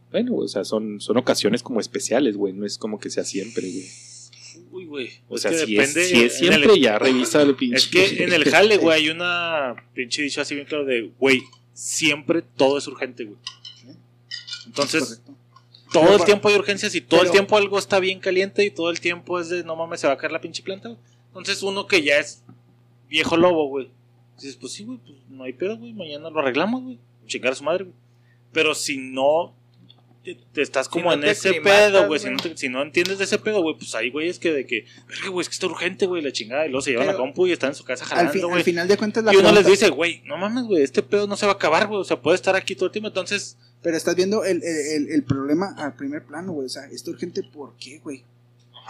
Bueno, o sea, son, son ocasiones como especiales, güey. No es como que sea siempre, güey. Uy, güey. O es sea, que si, depende es, si es el- siempre, ya revisa el pinche. [LAUGHS] Es que en el [LAUGHS] jale, güey, hay una pinche dicho así bien claro de, güey, siempre todo es urgente, güey. Entonces, Correcto. Todo Pero el tiempo hay urgencias y todo el tiempo algo está bien caliente y todo el tiempo es de, no mames, se va a caer la pinche planta. Entonces, uno que ya es viejo lobo, güey, dices, pues sí, güey, pues no hay pedo, güey, mañana lo arreglamos, güey. Chingar a su madre, güey. Pero si no te, estás Si como no en ese pedo, güey, si no, te- si no entiendes de ese pedo, güey, pues ahí, güey, es que de que, verga, güey, es que está urgente, güey, la chingada, y luego se llevan la Pero- compu y están en su casa Al, jalando, güey. al final de cuentas la Y uno les dice, güey, no mames, güey, este pedo no se va a acabar, güey. O sea, puede estar aquí todo el tiempo. Entonces, Pero estás viendo el, el, el- el problema al primer plano, güey. O sea, ¿está urgente por qué, güey?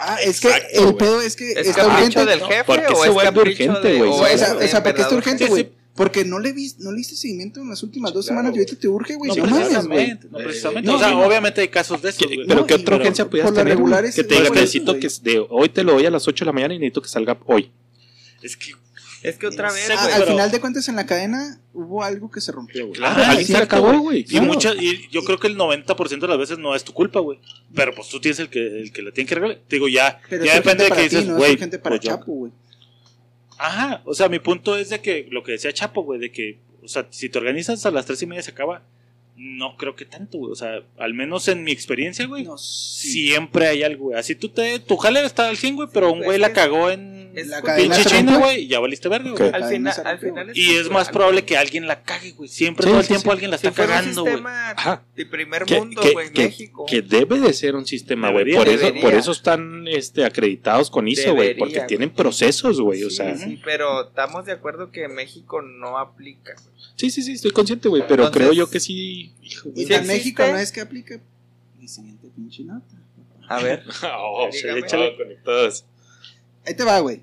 Ah, es que el pedo es que ¿Es está urgente. del jefe porque o se es capricho urgente, güey. o sea, o sea, ¿por qué está urgente, güey? Porque no le, vis, no le diste seguimiento en las últimas dos Claro, semanas y ahorita te urge, güey. no No, mames, güey. precisamente, no precisamente. No, o sea, no. obviamente hay casos de Que- güey. pero No, ¿qué otra urgencia pudieras tener? güey? que te diga, güey. necesito que es de hoy te lo doy a las 8 de la mañana y necesito que salga hoy. Es que, Es que otra vez, Ah, güey, al pero- final de cuentas en la cadena hubo algo que se rompió, güey. Claro, Alguien se acabó, güey. y, Claro. muchas, y yo creo que el 90% de las veces no es tu culpa, güey. Pero pues tú tienes el que, el que la tiene que arreglar. Te digo, ya, Pero ya depende de para que ti, dices, no es güey. urgente para pues yo- Chapo, güey. Ajá, o sea, mi punto es de que lo que decía Chapo, güey, de que, o sea, si te organizas a las tres y media se acaba, no creo que tanto, güey. O sea, al menos en mi experiencia, güey, No, sí. siempre hay algo, güey. Así tú te, tu jale está al 100, güey, pero un güey la cagó en es La pinche rompe. güey, y ya valiste verga, güey. al final, al Y es más probable que alguien la cague, güey. Siempre Sí, todo el sí, tiempo sí. alguien la si está cagando, güey. de primer Que- mundo, que- güey, que- México. Que debe de ser un sistema, güey. Debería, Por eso, por eso están este, acreditados con ISO, güey. Porque tienen procesos, güey. O Sí, sea, sí, pero estamos de acuerdo que México no aplica. sí, sí, sí, estoy consciente, güey. Pero Entonces- creo yo que sí. Hijo, Y en. México no es que aplique. Mi siguiente pinche nota. A ver, [LAUGHS] Oh, sí, échale. conectadas. Ahí te va, güey.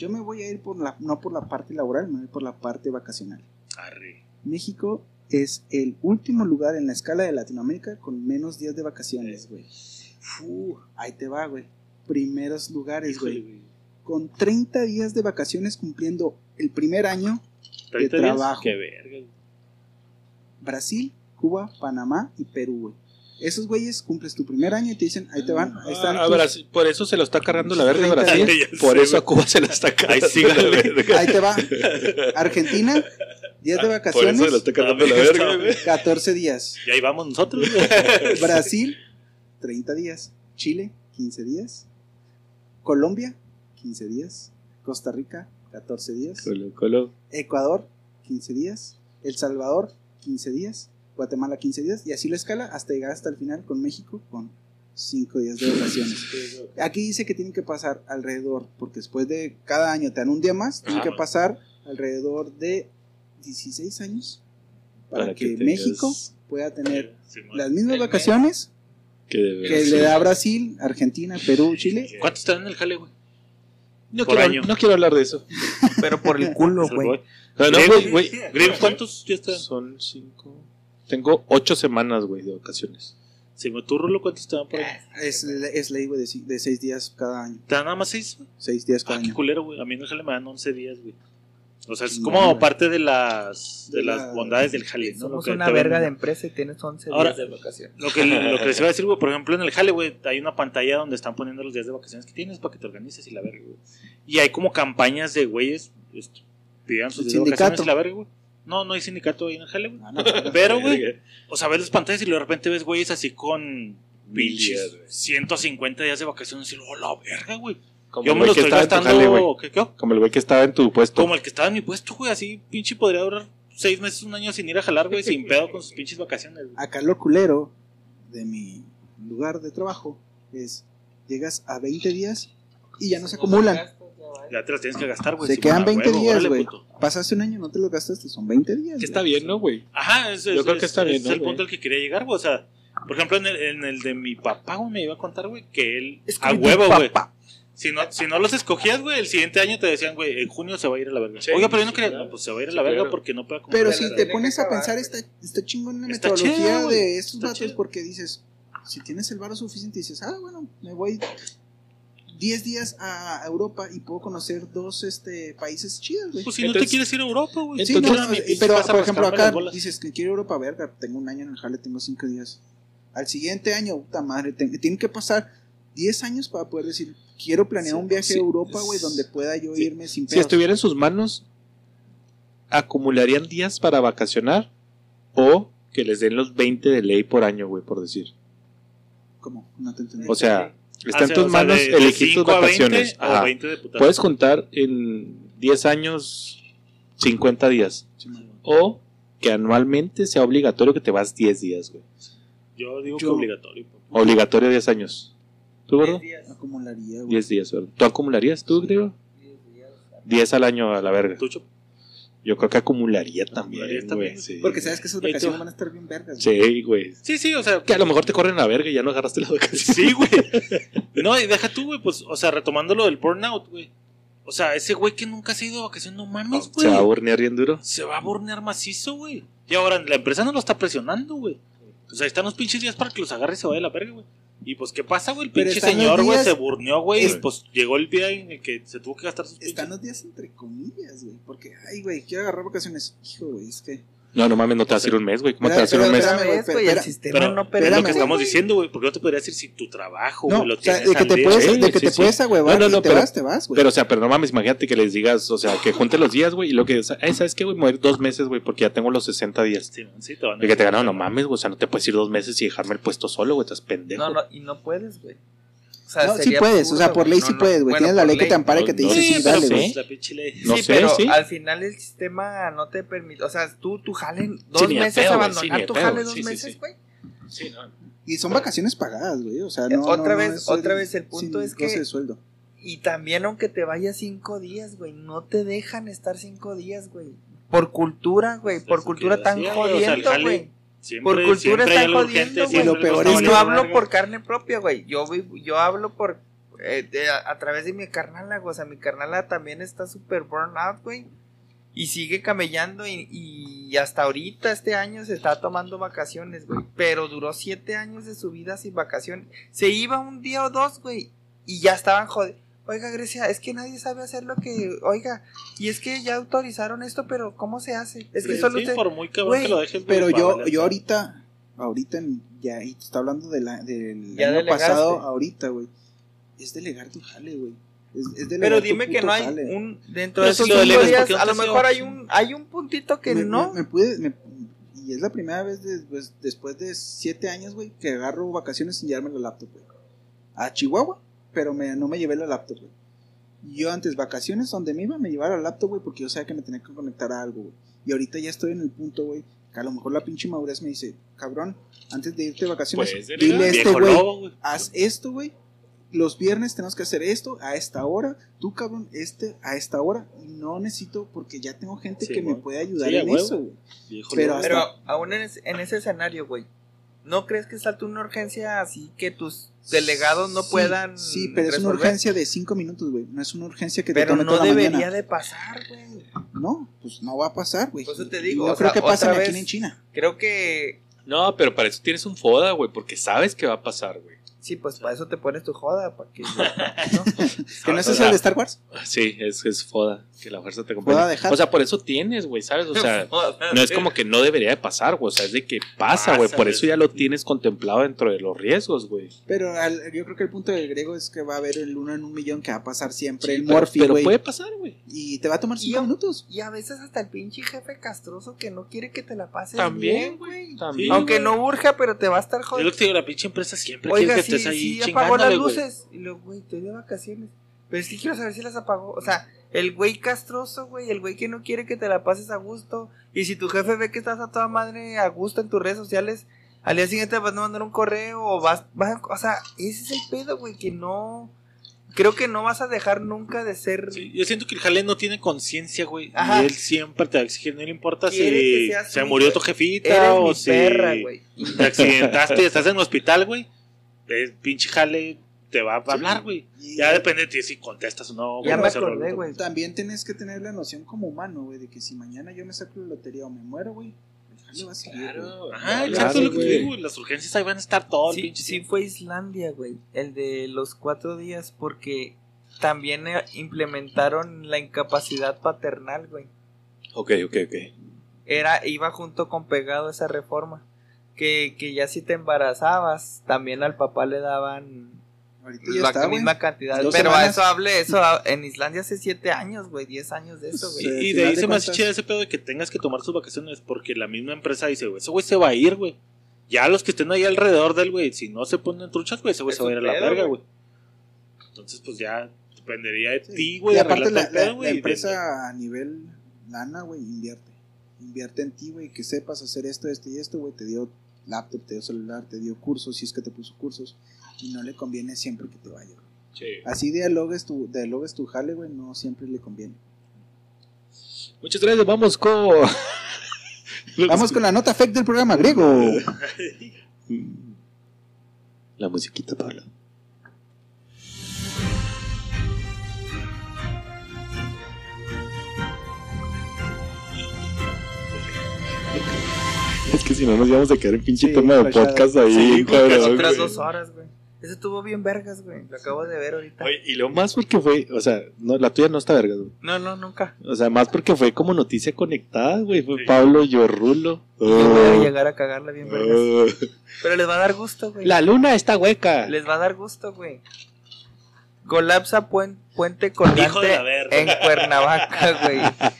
Yo me voy a ir por la, no por la parte laboral, me voy por la parte vacacional. Arre. México es el último lugar en la escala de Latinoamérica con menos días de vacaciones, güey. Ahí te va, güey. Primeros lugares, güey. Con 30 días de vacaciones cumpliendo el primer año, 30 De días, trabajo. Qué verga. Brasil, Cuba, Panamá y Perú, güey. Esos güeyes cumples tu primer año y te dicen, ahí te van, ahí están. Ah, tus- por eso se lo está cargando la verga a 30 Brasil. días. Por eso a. Cuba se lo está cargando Ahí sí, la verga. Ahí te va. Argentina, días de Por vacaciones, eso se lo está cargando la Ah, verga, está, güey. 14 días. Y ahí vamos nosotros. [LAUGHS] Brasil, 30 días. Chile, 15 días. Colombia, 15 días. Costa Rica, 14 días. Colo, colo. Ecuador, 15 días. El Salvador, 15 días. Guatemala, 15 días. Y así la escala hasta llegar hasta el final con México con 5 días de vacaciones. Aquí dice que tienen que pasar alrededor, porque después de cada año te dan un día más, tienen que pasar alrededor de 16 años para, Para que, México pueda tener las mismas El vacaciones Que le da Brasil, Argentina, Perú, Chile. ¿Cuántos están en el jale, güey? No por quiero, año. no quiero hablar de eso. Pero por el culo, [LAUGHS] güey. No, no, ¿cuántos ya están? Son cinco. Tengo ocho semanas, güey, de vacaciones. Si me tú, Rulo, ¿cuántos te dan por año? Es, es ley, güey, de, de 6 días cada año. ¿Te dan nada más seis? güey? 6 días cada Ah, qué año. culero, güey. A mí en el jale me dan 11 días, güey. O sea, es No, como güey. parte de las, de De las la- bondades del jale, ¿no? Lo Somos que una verga de empresa y tienes 11 Ahora- días de vacaciones. Lo que, lo que les iba a [LAUGHS] decir, güey, por ejemplo, en el jale, güey, hay una pantalla donde están poniendo los días de vacaciones que tienes para que te organices y la verga, güey. Y hay como campañas de güeyes, esto, pidan sus días de vacaciones y la verga, güey. No, no hay sindicato ahí en el güey. Ah, no, Pero, güey, o sea, ves las pantallas y de repente ves güeyes así con pinches días, güey. 150 días de vacaciones y luego, la verga, güey. Como Yo el me lo güey que estoy estaba en tu gastando, jale, güey. ¿qué, qué? Como el güey que estaba en tu puesto. Como el que estaba en mi puesto, güey, así pinche podría durar seis meses, un año sin ir a jalar, güey, sin [LAUGHS] pedo con sus pinches vacaciones. güey. Acá lo culero de mi lugar de trabajo es llegas a 20 días y ya no se acumulan. Ya te las tienes que gastar, güey. Se quedan a 20 huevo, días, güey. Pasaste un año, no te lo gastaste, son 20 días. Que güey. está bien, ¿no, güey? Ajá, es, Yo es- creo que es- está bien, es ¿no, el punto al que quería llegar, güey. O sea, por ejemplo, en el, en el de mi papá, güey, me iba a contar, güey, que él, Es a huevo, güey. Si no, si no los escogías, güey, el siguiente año te decían, güey, en junio se va a ir a la verga. Sí, Oiga, pero yo no quería. No, pues se va a ir a la verga porque no puede Pero acumular si te pones a pensar, está, está chingón la Está metodología de estos chido. porque dices, si tienes el varo suficiente, dices, ah, bueno, me voy 10 días a Europa y puedo conocer dos este, países chidos, güey. Pues si no Entonces- te quieres ir a Europa, güey. Sí, no, no, pero por ejemplo acá dices que quiero Europa, verga, tengo un año en el jale, tengo 5 días. Al siguiente año, puta madre, te- tienen que pasar 10 años para poder decir, quiero planear Sí, un viaje sí. a Europa, güey, donde pueda yo Sí. irme sin Si pedos. estuviera en sus manos, acumularían días para vacacionar o que les den los 20 de ley por año, güey, por decir. ¿Cómo? No te entendí. O sea, está Ah, en tus manos de- de elegir tus a 20 vacaciones. o Ajá. 20 de putazo. Puedes contar en 10 años 50 días. Sí. O que anualmente sea obligatorio que te vas 10 días, güey. Yo digo que Yo- obligatorio. papá. Obligatorio 10 años. ¿Tú, gordo? Acumularía, güey. 10 días, ¿verdad? ¿Tú acumularías tú, creo? 10 al año a la verga. ¿Tú? Yo creo que acumularía también, Acumularía también. güey. Sí. Porque sabes que esas vacaciones van a estar bien vergas. güey. Sí, güey. Sí, sí, o sea. Que a lo mejor te corren a la verga y ya no agarraste las vacaciones. Sí, güey. [LAUGHS] No, y deja tú, güey, pues, o sea, retomando lo del burnout, güey. O sea, ese güey que nunca se ha ido de vacaciones, no mames, Se güey. va a burnear bien duro. Se va a bornear macizo, güey. Y ahora la empresa no lo está presionando, güey. O sea, ahí están los pinches días para que los agarre y se vaya a la verga, güey. Y pues, ¿qué pasa, güey? El Pero pinche están los señor, güey, días- se burneó, güey. Es- Y pues llegó el día en el que se tuvo que gastar sus pinches. Están los días entre comillas, güey. Porque, ay, güey, quiero agarrar vacaciones. Hijo, güey, es que. No, no mames, no te vas a ir un mes, güey. ¿Cómo te vas a ir un mes? güey, el sistema Pero, no pero es lo que estamos diciendo, güey. Porque yo te podría decir si tu trabajo, No, güey, lo o sea, tienes de que te puedes, de que te sí. puedes agüevar No, no, no, te pero- vas, te vas, güey. Pero, o sea, pero no mames, imagínate que les digas, o sea, que junte los días, güey, y lo que, ay, ¿sabes qué, güey? Me voy a ir dos meses, güey, porque ya tengo los 60 días. Sí, sí, te van a Y que te ganaron, no mames, güey, o sea, no te puedes ir dos meses y dejarme el puesto solo, güey, estás pendejo. No, no, y no puedes, güey. O sea, No, sí puedes, absurdo, o sea, por ley No, sí puedes, güey. Bueno, Tienes la ley que te ampara y que te dice, Sí, sí, dale, güey. No sí, sé, pero sí. al final el sistema no te permite, o sea, tú, tu jale dos Sí, meses pedo, abandonar sí, ni a tu pedo, jale güey, dos sí, sí, meses, sí. güey. Sí, no. Y son vacaciones pagadas, güey. O sea, Eh, no. otra no, vez- otra vez el punto es que- de sueldo. Y también aunque te vayas cinco días, güey, no te dejan estar cinco días, güey. Por cultura, güey, Pues por cultura tan jodiendo, güey. Siempre, Por cultura están jodiendo, güey. siempre Lo peor es Y que- no hablo por carne propia, güey. Yo, yo hablo por. eh, de- a, a través de mi carnala, güey. O sea, mi carnala también está súper burnout, güey. Y sigue camellando. Y, y hasta ahorita, este año, se está tomando vacaciones, güey. Pero duró siete años de su vida sin vacaciones. Se iba un día o dos, güey. Y ya estaban jodidos. Oiga, Grecia, es que nadie sabe hacer lo que. Oiga, y es que ya autorizaron esto, pero ¿cómo se hace? Es que Sí, solo sí, usted. por muy cabrón que lo dejes, Pero a yo, valer yo ahorita, ahorita, ya, y te está hablando de la, del Ya año delegaste. pasado, ahorita, güey. Es delegar tu jale, güey. Es, es Pero dime que no hay jale. un dentro Pero de si esos lo cinco delegas, ¿por días, a lo mejor hay un hay un puntito que me, no. me- me pude, me- y es la primera vez después, después de siete años, güey, que agarro vacaciones sin llevarme la laptop, güey. a Chihuahua, pero me, no me llevé la laptop, güey. Yo antes, vacaciones donde me iba, me llevaba la laptop, güey, porque yo sabía que me tenía que conectar a algo, güey. Y ahorita ya estoy en el punto, güey, que a lo mejor la pinche madurez me dice, cabrón, antes de irte de vacaciones, Pues, dile a este Viejo güey, haz esto, güey. Los viernes tenemos que hacer esto a esta hora. Tú, cabrón, este a esta hora. Y no necesito porque ya tengo gente Sí, que me puede ayudar Sí, en eso, güey. Pero hasta- Pero aún en ese, en ese escenario, güey, ¿no crees que salte una urgencia así que tus delegados no Sí, puedan Sí, pero es una urgencia de cinco minutos, güey. No es una urgencia que te Pero tome no toda la debería mañana. de pasar, güey. No, pues no va a pasar, güey. Por eso te Y digo, No o creo sea, que pase aquí en China. Creo que No, pero para eso tienes un FODA, güey, porque sabes que va a pasar, güey. sí, pues para eso te pones tu joda, para que [LAUGHS] ¿no? ¿Que no es eso el de Star Wars? Sí, es, es FODA, que la fuerza te acompañe. Foda de Hat. O sea, por eso tienes, güey, ¿sabes? O [LAUGHS] sea, no es como que no debería de pasar, güey. O sea, es de que pasa, güey. Por eso ya lo tienes contemplado dentro de los riesgos, güey. Pero al- yo creo que el punto del griego es que va a haber el uno en un millón que va a pasar siempre. Sí, el pero- Morphy, Pero güey. puede pasar, güey. Y te va a tomar Y cinco yo- minutos. Y a veces hasta el pinche jefe castroso que no quiere que te la pases También, güey. También. Sí, Aunque no urja, pero te va a estar Es lo jodiendo. que te digo, la pinche empresa siempre Oiga, quiere que sí, estés ahí sí, apagó las luces. Y luego, güey, estoy de vacaciones. Pero es que quiero saber si las apagó. O sea, el güey castroso, güey, el güey que no quiere que te la pases a gusto. Y si tu jefe ve que estás a toda madre a gusto en tus redes sociales, al día siguiente vas a mandar un correo o vas, vas a- o sea, ese es el pedo, güey, que no, creo que no vas a dejar nunca de ser. Sí, yo siento que el jale no tiene conciencia, güey. Ajá. Y él siempre te va a exigir, no le importa si se murió tu jefita Eres o mi si perra, güey. te accidentaste y estás en el hospital, güey. Pinche jale te va a hablar, güey. Ya depende de ti si contestas o no. Ya me acordé, güey. También tienes que tener la noción como humano, güey, de que si mañana yo me saco la lotería o me muero, güey, va a seguir. Claro. Ajá, Claro, exacto es lo que te digo, güey. Las urgencias ahí van a estar todo el Sí, pinche sí fue Islandia, güey. El de los cuatro días, porque también eh, implementaron la incapacidad paternal, güey. Ok, ok, ok. Era, iba junto con pegado esa reforma. Que, que ya si te embarazabas, también al papá le daban la está, misma cantidad. Dos Pero a eso hable, eso en Islandia hace siete años, güey, diez años de eso, Y, güey. Sí. y de ahí se me hace chido ese pedo de que tengas que tomar sus vacaciones porque la misma empresa dice, güey, ese güey se va a ir, güey. Ya los que estén ahí alrededor del güey, si no se ponen truchas, güey, ese güey se va a ir a la verga, güey. Entonces, pues ya dependería de Sí. ti, güey. y aparte la, la- empresa a nivel lana, güey, invierte. Invierte en ti, güey, que sepas hacer esto, esto y esto, güey. Te dio laptop, te dio celular, te dio cursos, si es que te puso cursos. Y no le conviene siempre que te vaya. güey. Sí. Así dialogues tu, dialogues tu jale, güey, no siempre le conviene. Muchas gracias, vamos con. [LAUGHS] Vamos con la nota fake del programa griego. [LAUGHS] La musiquita, Pablo. Es que si no nos íbamos a quedar en pinche Sí, tema de podcast ahí, Sí, cabrón. Otras güey. dos horas, güey. Eso estuvo bien vergas, güey. Lo acabo de ver ahorita. Oye, y lo más porque fue, o sea, no, la tuya no está verga, güey. No, no, nunca. O sea, más porque fue como noticia conectada, güey. Fue Sí. Pablo Yorrulo. Yo voy a Oh. llegar a cagarla bien vergas. Oh. Pero les va a dar gusto, güey. La luna está hueca. Les va a dar gusto, güey. Colapsa puen- puente Hijo de la colgante en Cuernavaca, güey. [LAUGHS]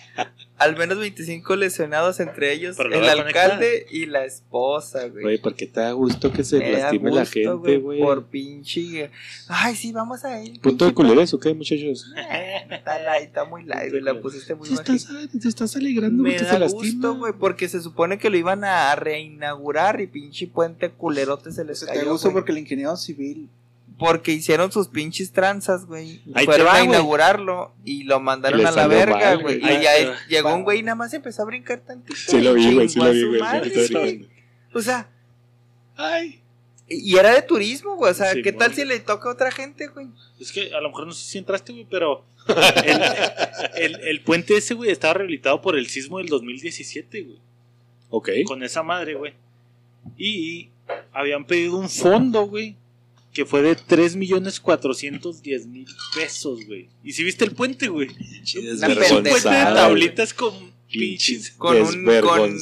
Al menos 25 lesionados, entre ellos el alcalde y la esposa, güey. Güey, porque te da gusto que se Me lastime la gusto, gente, güey. Por pinche. Ay, sí, vamos a ir. Punto de culeres, ¿o qué, muchachos? [LAUGHS] Eh, Está light, está muy light, güey. La pusiste muy Te estás, te estás alegrando Me porque da se gusto, güey, porque se supone que lo iban a reinaugurar y pinche puente culerote se les Se te cayó, gusta güey. porque el ingeniero civil Porque hicieron sus pinches tranzas, güey. Fueron va, a inaugurarlo y lo mandaron Y a la verga, güey. Y ya va. llegó un güey y nada más empezó a brincar tantito. Sí lo vi, güey, sí lo vi, güey. O sea, Ay. y era de turismo, güey. O sea, Sí, ¿qué tal si le toca a otra gente, güey? Es que a lo mejor no sé si entraste, güey, pero el, el- el puente ese, güey, estaba rehabilitado por el sismo del 2017, güey. Ok. Con esa madre, güey. Y habían pedido un fondo, güey, que fue de 3.410.000 pesos, güey. ¿Y si viste el puente, güey? Una Un puente de tablitas con Pinches. Con, un, con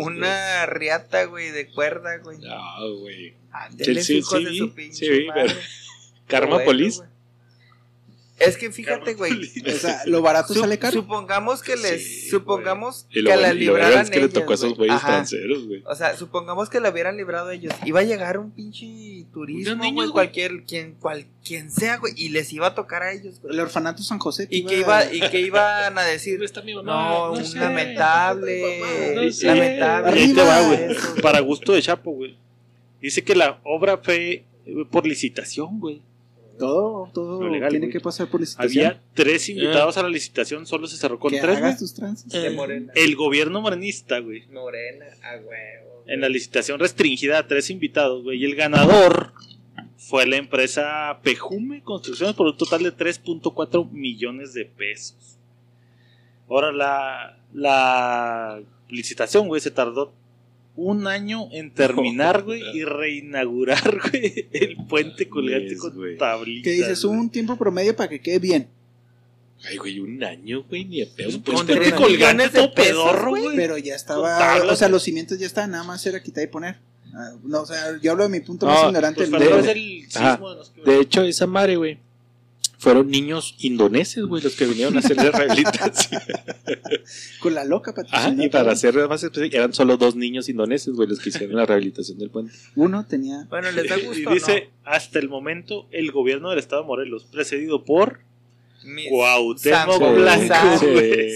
una riata, güey, de cuerda, güey. No, güey. Ándele, Sí, sí, sí de vi, su pinche sí madre. Karma Police. Es que fíjate, güey. O sea, lo barato Sup- sale caro. supongamos que les. Sí, supongamos Y que lo, la libraran es que le ellos, tocó a esos güey. güeyes tranceros, güey. O sea, supongamos que la hubieran librado ellos. Iba a llegar un pinche turismo, güey, cualquier, quien, cual, quien sea, güey, y les iba a tocar a ellos, güey. El orfanato San José. Y que iba, y que iban a decir, no, un sé. lamentable, No sé. lamentable. Y ahí te va, güey. eso. Para gusto de Chapo, güey. Dice que la obra fue eh, por licitación, güey. Todo, todo Lo legal, tiene güey. que pasar por licitación. Había tres invitados a la licitación, solo se cerró con que tres, güey. hagas tus trances. De Morena. El gobierno morenista, güey. Morena, a huevo. En la licitación restringida a tres invitados, güey. Y el ganador fue la empresa Pejume Construcciones por un total de 3.4 millones de pesos. Ahora, la, la licitación, güey, se tardó un año en [LAUGHS] terminar, güey, y reinaugurar, [LAUGHS] güey, el puente colgante con tablitas. Que dices un tiempo promedio para que quede bien. Ay, güey, un año, güey, ni de pedo. Un Pues, puente colgante todo pedorro, güey. Pero ya estaba. Tablas, o sea, los cimientos ya estaban, nada más era quitar y poner. Ah, no, o sea, yo hablo de mi punto No, más ignorante. Pues el sismo De hecho, esa madre, güey, fueron niños indoneses, güey, los que vinieron a hacer [LAUGHS] la rehabilitación. [LAUGHS] Con la loca patrocinada. y para hacer más específico, eran solo dos niños indoneses, güey, los que hicieron la rehabilitación del puente. Uno tenía. Bueno, les da Y gusto. dice, hasta el momento, el gobierno del estado de Morelos, precedido por Cuauhtémoc San- Blanco, San.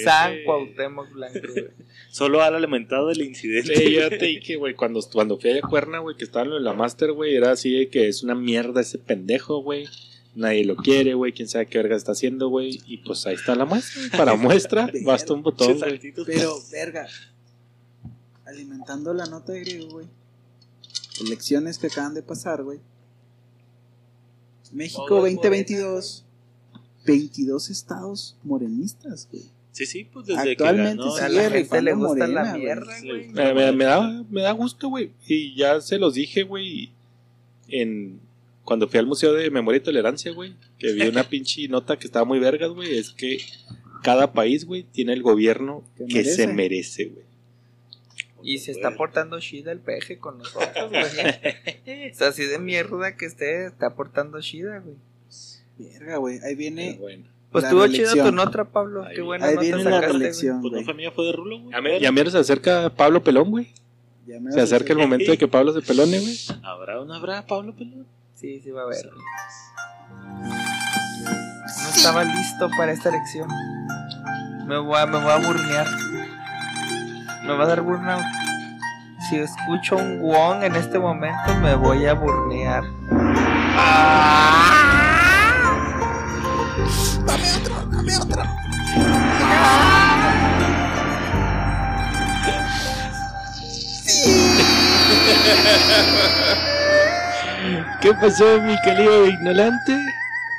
San. Cuauhtémoc Blanco, güey. solo ha lamentado el incidente. Sí, yo te [LAUGHS] dije, güey, cuando, cuando fui a Cuerna, güey, que estaba en la Master, güey, era así de que es una mierda ese pendejo, güey. Nadie lo quiere, güey, quién sabe qué verga está haciendo, güey. Y pues ahí está la muestra, güey. Para muestra, [LAUGHS] basta un botón. Pero, verga. Alimentando la nota de griego, güey. Elecciones que acaban de pasar, güey. México Todo es 2022. 22 estados morenistas, güey. Sí, sí, pues desde Actualmente que ganó. Sea, a la gente le gusta Morena, la güey. mierda, Sí. güey. Me, me- me da, me da gusto, güey. Y ya se los dije, güey, en... Cuando fui al Museo de Memoria y Tolerancia, güey, que vi [LAUGHS] una pinche nota que estaba muy vergas, güey, es que cada país, güey, tiene el gobierno Que que, merece. se merece, güey. Y se está portando shida el peje con nosotros, [LAUGHS] güey. o sea, así de mierda que esté, está portando shida, güey. Verga, güey. Ahí viene. bueno. Pues La estuvo chida tu nota, Pablo. Ahí Qué buena Ahí nota viene la sacaste, güey. reelección, Pues no güey. fue mía, fue de Rulo, güey. Ya, me- ya mero se acerca Pablo Pelón, güey. Se acerca el momento de que Pablo se pelone, güey. ¿Habrá o no habrá, Pablo Pelón? Sí, sí va a haber. No estaba listo para esta elección. Me voy a, me voy a burnear. Me va a dar burnout. Si escucho un wong en este momento, me voy a burnear. Dame otro, dame otro. [LAUGHS] ¿Qué pasó, mi querido ignorante?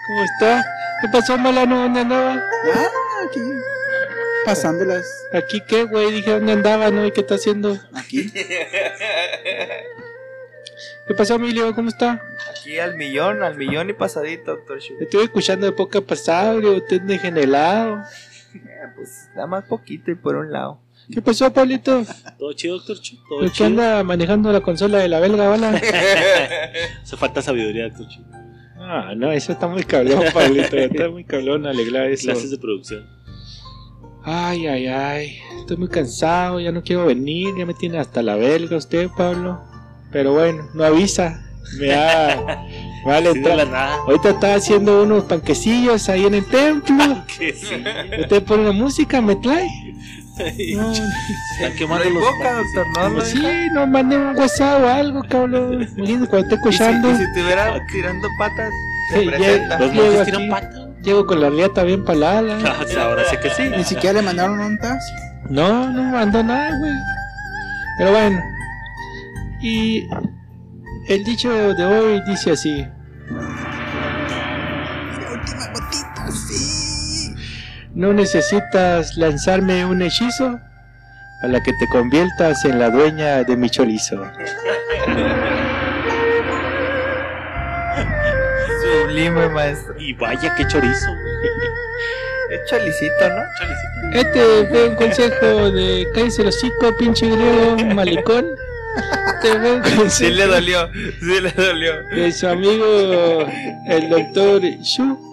¿Cómo está? ¿Qué pasó, Malano? ¿Dónde andaba? Ah, aquí. Pasándolas. ¿Aquí qué, güey? Dije, ¿dónde andaba, no? ¿Y qué está haciendo? Aquí. ¿Qué pasó, Emilio? ¿Cómo está? Aquí al millón, al millón y pasadito, doctor Shu. Estuve escuchando de poca pasada, güey. Usted degenerado. Eh, Pues nada más poquito y por un lado. ¿Qué pasó, Pablito? ¿Todo chido, doctor Chu? ¿Todo ¿Por qué chido? anda manejando la consola de la belga, bala? [LAUGHS] Hace falta sabiduría, doctor Chu. Ah, no, eso está muy cabrón, Pablito. Está muy cabrón alegrar eso. Clases de producción. Ay, ay, ay. Estoy muy cansado, ya no quiero venir. Ya me tiene hasta la belga usted, Pablo. Pero bueno, no avisa. Me da. [LAUGHS] Vale, de está- nada. Ahorita está haciendo unos panquecillos ahí en el templo. Sí. Usted pone la música, me trae. [LAUGHS] No, Están quemando los invoca, doctor, no sí, no mande un WhatsApp o algo, cabrón. [LAUGHS] Imagínate cuando esté Y si, escuchando. y si estuviera tirando patas, se Sí, presenta. ya- Los monjes tiran aquí. pata. Llego con la liata bien palada. Ah, Ahora sé que sí. Ni siquiera le mandaron un tas. No, no mandó nada, güey. Pero bueno. Y el dicho de hoy dice así. No necesitas lanzarme un hechizo a la que te conviertas en la dueña de mi chorizo. Sublime, maestro. Y vaya que chorizo. [LAUGHS] Es cholicito, ¿no? Cholicito. Este fue un consejo de cállese el hocico, pinche griego, malicón. Este fue un [LAUGHS] Sí consejo le dolió, sí le dolió. de su amigo el doctor Shu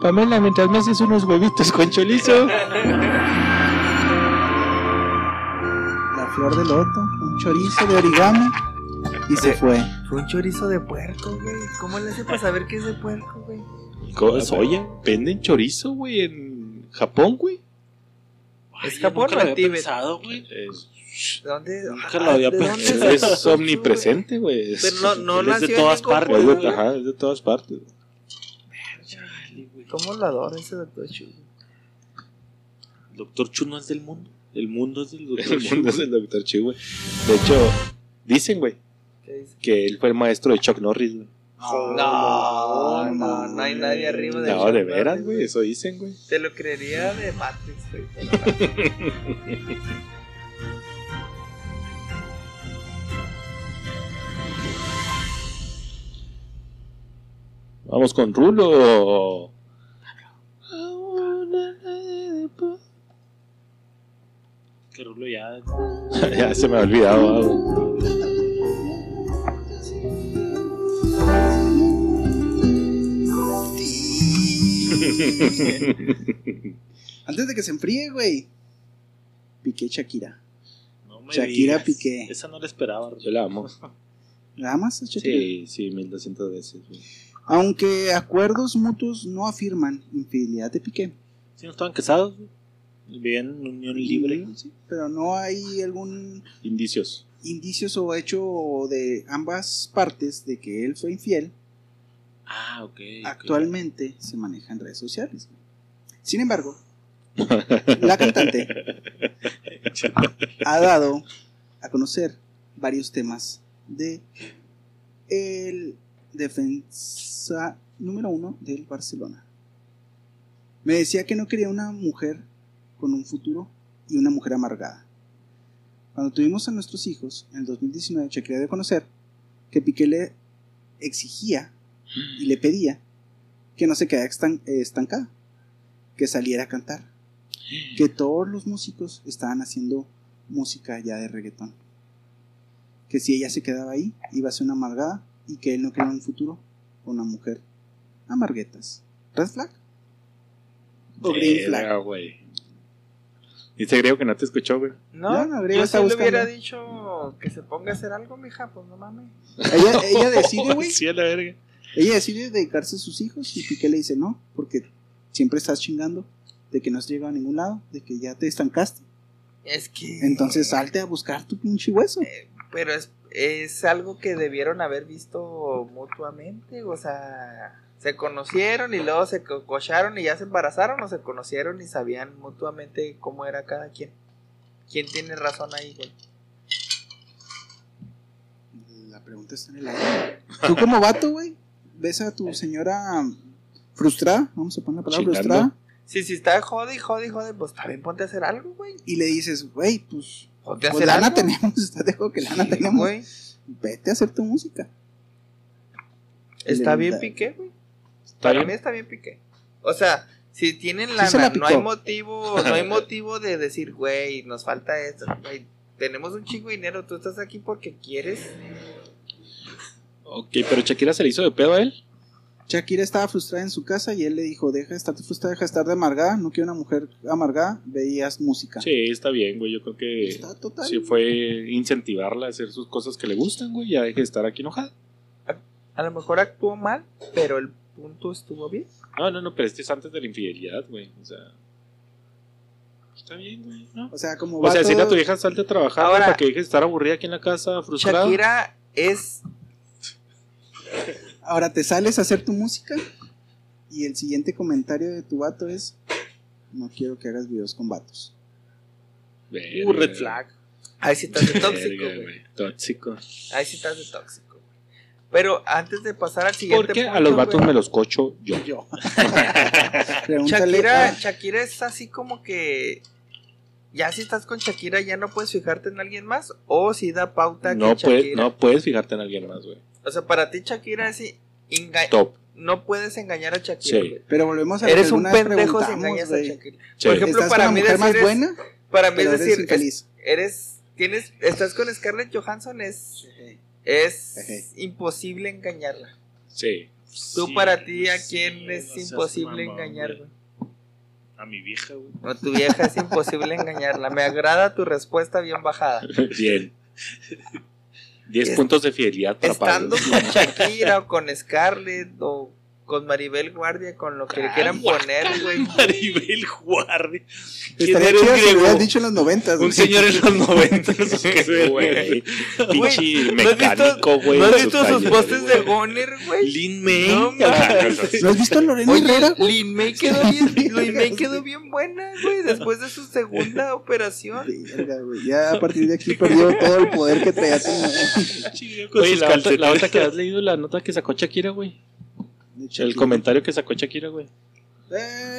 Pamela, mientras me haces unos huevitos con chorizo. La flor de loto, un chorizo de origami y se Sí. fue. Fue un chorizo de puerco, güey. ¿Cómo le hace para saber que es de puerco, güey? Co- Oye, venden chorizo, güey, en Japón, güey. ¿Es Japón o Tíbet? güey. Es, ¿De dónde? Nunca lo había ¿de dónde pensado. es es omnipresente, güey. Es, Pero no, no Es de nació en todas partes, es ajá, es de todas partes. ¿Cómo lo adoro ese doctor Chu? El Doctor Chu no es del mundo. El mundo es del Doctor El Chu. mundo es el Dr. Chi, güey. De hecho, dicen, güey, que él fue el maestro de Chuck Norris, güey. No, no, no hay nadie arriba de No, Chuck de veras, güey, eso dicen, güey. Te lo creería de Matrix, güey. [LAUGHS] Vamos con Rulo. Que Rulo ya. [LAUGHS] ya se me ha olvidado. [LAUGHS] Antes de que se enfríe, güey. Piqué Shakira. No me Shakira digas. Piqué. Esa no la esperaba. Rulo. Yo la amo. [LAUGHS] ¿La amas Shakira? Sí, sí, 1200 veces. güey. Aunque acuerdos mutuos no afirman infidelidad de Piqué. Sí, no estaban casados. güey. Vivían en unión libre. Sí, pero no hay algún Indicios. indicios o hecho de ambas partes de que él fue infiel. Ah, ok. ok. Actualmente se maneja en redes sociales. Sin embargo, la cantante [LAUGHS] ha dado a conocer varios temas de el defensa número uno del Barcelona. Me decía que no quería una mujer con un futuro y una mujer amargada. Cuando tuvimos a nuestros hijos en el 2019, Shakira de conocer que Piqué le exigía y le pedía que no se quedara estan- estancada, que saliera a cantar, que todos los músicos estaban haciendo música ya de reggaetón, que si ella se quedaba ahí iba a ser una amargada y que él no quería un futuro con una mujer amarguetas. ¿Red flag? ¿O green flag? Güey. Dice Griego que no te escuchó, güey. No, No, no, Griego yo está sí le hubiera dicho que se ponga a hacer algo, mija, pues no mames. Ella, ella decide, [LAUGHS] güey. Sí, a la verga. Ella decide dedicarse a sus hijos y Piqué le dice no, porque siempre estás chingando de que no has llegado a ningún lado, de que ya te estancaste. Es que... Entonces salte a buscar tu pinche hueso. Pero es, es algo que debieron haber visto mutuamente, o sea, se conocieron y luego se co- cocharon y ya se embarazaron o se conocieron y sabían mutuamente cómo era cada quien. ¿Quién tiene razón ahí, güey? La pregunta está en el aire. Tú como vato, güey, ves a tu señora frustrada, vamos a poner la palabra Chingando. frustrada, Sí, si está jode, jode, jode, pues también ponte a hacer algo, güey. y le dices, güey, pues, Ponte a pues hacer lana algo. tenemos, [LAUGHS] estás de acuerdo que lana Sí, tenemos, güey. vete a hacer tu música. Está bien piqué, güey. ¿Está Para bien? mí está bien piqué. O sea, si tienen Sí lana, la no hay motivo, no hay motivo de decir, güey, nos falta esto, güey. Tenemos un chingo de dinero, tú estás aquí porque quieres. Ok, pero Shakira se le hizo de pedo a él. Shakira estaba frustrada en su casa y él le dijo, deja de estar frustrada, deja de estar de amargada, no quiero una mujer amargada, veías música. Sí, está bien, güey. Yo creo que Está total. sí fue incentivarla a hacer sus cosas que le gustan, güey. Ya deje de estar aquí enojada. A lo mejor actuó mal, pero el punto estuvo bien. No, no, no, pero este es antes de la infidelidad, güey. O sea. Está bien, güey, ¿no? O sea, como O sea, si a tu vieja salte a trabajar Ahora- para que dejes de estar aburrida aquí en la casa, frustrada. Shakira es. Ahora te sales a hacer tu música y el siguiente comentario de tu vato es, no quiero que hagas videos con vatos. Verga, Uh, red flag. Ahí sí estás de tóxico, güey. Tóxico. Ahí sí estás de tóxico. Pero antes de pasar al siguiente Porque a punto, los vatos me los cocho yo. Yo. [LAUGHS] Shakira, a- Shakira es así como que. Ya si estás con Shakira, ya no puedes fijarte en alguien más. O si da pauta No, que Shakira. no puedes fijarte en alguien más, güey. O sea, para ti, Shakira es. enga- Top. No puedes engañar a Shakira, Sí. Pero volvemos a Eres un pendejo si engañas a. Shakira. Sí. Por ejemplo, Estás para mí mujer decir más es- buena, Para mí eres decir, infeliz. es- eres, tienes, estás con Scarlett Johansson, es, es imposible engañarla. Sí. Tú Sí, para ti, ¿a sí, quién es no imposible mamón, engañar, güey. A mi vieja, güey. O tu vieja es imposible [LAUGHS] engañarla. Me agrada tu respuesta bien bajada. Bien. 10 Es- puntos de fidelidad para Estando con Shakira o con Scarlett o con Maribel Guardia, con lo que le quieran poner, güey. [LAUGHS] Maribel Guardia. ¿Quién Estaría chido si lo hubieras dicho en los noventas. Un señor en los noventas. Güey. Pinche ¿no has visto- mecánico, güey. ¿No has visto sus postes de. Goner, güey? Lin May. No, mames. ¿No has visto a Lorena Herrera? Lin May quedó bien, Lin May quedó bien buena, güey, después de su segunda operación. Ya a partir de aquí perdió todo el poder que traía. Oye, la otra que has leído, la nota que sacó Shakira, güey. El comentario que sacó Shakira, güey.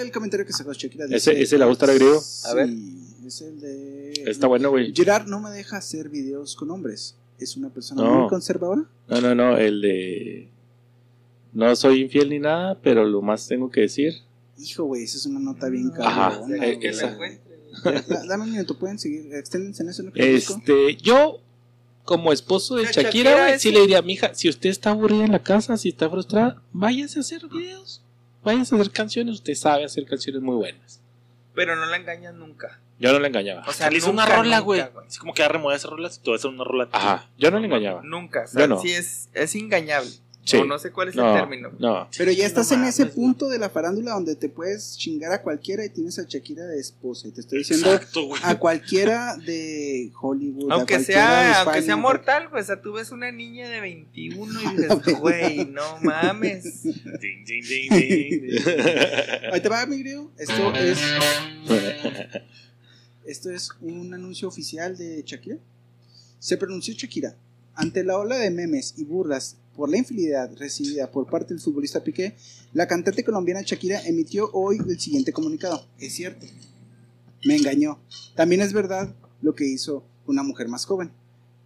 El comentario que sacó Shakira. Ese- dice- ese le gusta al griego. A ver. Sí, es el de. Está bueno, güey. Gerard no me deja hacer videos con hombres. Es una persona No. muy conservadora. No, no, no, el de... No soy infiel ni nada, pero lo más tengo que decir. Hijo, güey, esa es una nota bien Ajá, cabrona. eh, esa. [LAUGHS] Dame un minuto, pueden seguir. Exténdense en eso. Este, yo, como esposo de La Shakira, Shakira güey, es sí le diría, mija, si usted está aburrida en la casa, si está frustrada, váyase a hacer videos. Váyase a hacer canciones, usted sabe hacer canciones muy buenas. Pero no la engañan nunca. Yo no le engañaba. O sea, Le hizo una nunca, rola, güey. Así como que va a remover esa rola, tú vas a hacer una rola. Ajá, yo no le engañaba. Nunca. O sea, Yo no. sí es, es engañable. Sí. O no sé cuál es el No, término. no. Pero ya No estás en ese punto de la farándula donde te puedes chingar a cualquiera y tienes a Shakira de esposa. Y te estoy diciendo Exacto, a cualquiera de Hollywood. Aunque sea, aunque sea mortal, pues, o sea, tú ves una niña de 21 y dices, [LAUGHS] güey, no mames. Ding, ding, ding, ding. Ahí te va, mi griego. Esto es. Esto es un anuncio oficial de Shakira. Se pronunció Shakira. Ante la ola de memes y burlas por la infidelidad recibida por parte del futbolista Piqué, la cantante colombiana Shakira emitió hoy el siguiente comunicado. Es cierto. Me engañó. También es verdad lo que hizo una mujer más joven.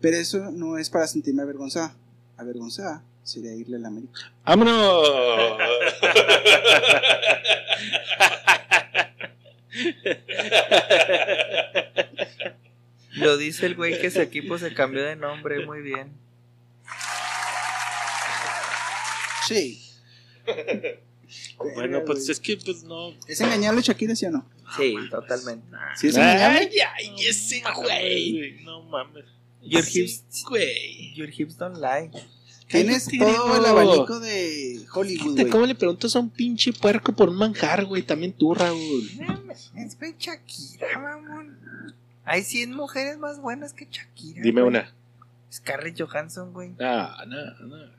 Pero eso no es para sentirme avergonzada. Avergonzada sería irle a la América. ¡Vámonos! Lo dice el güey que su equipo se cambió de nombre, muy bien. Sí. [LAUGHS] Bueno, pues es que, pues no. ¿Es engañable Shakira, sí o no? Sí, totalmente. ¿Sí es engañable? ay, ese güey. No mames. Your hips, Güey. your hips don't lie. Tienes todo el abanico de Hollywood. ¿Cómo le preguntas a un pinche puerco por un manjar, güey? También tú, Raúl. Es güey Shakira, mamón. Hay 100 mujeres más buenas que Shakira. Dime güey. una. Scarlett Johansson, güey. Ah, no, no.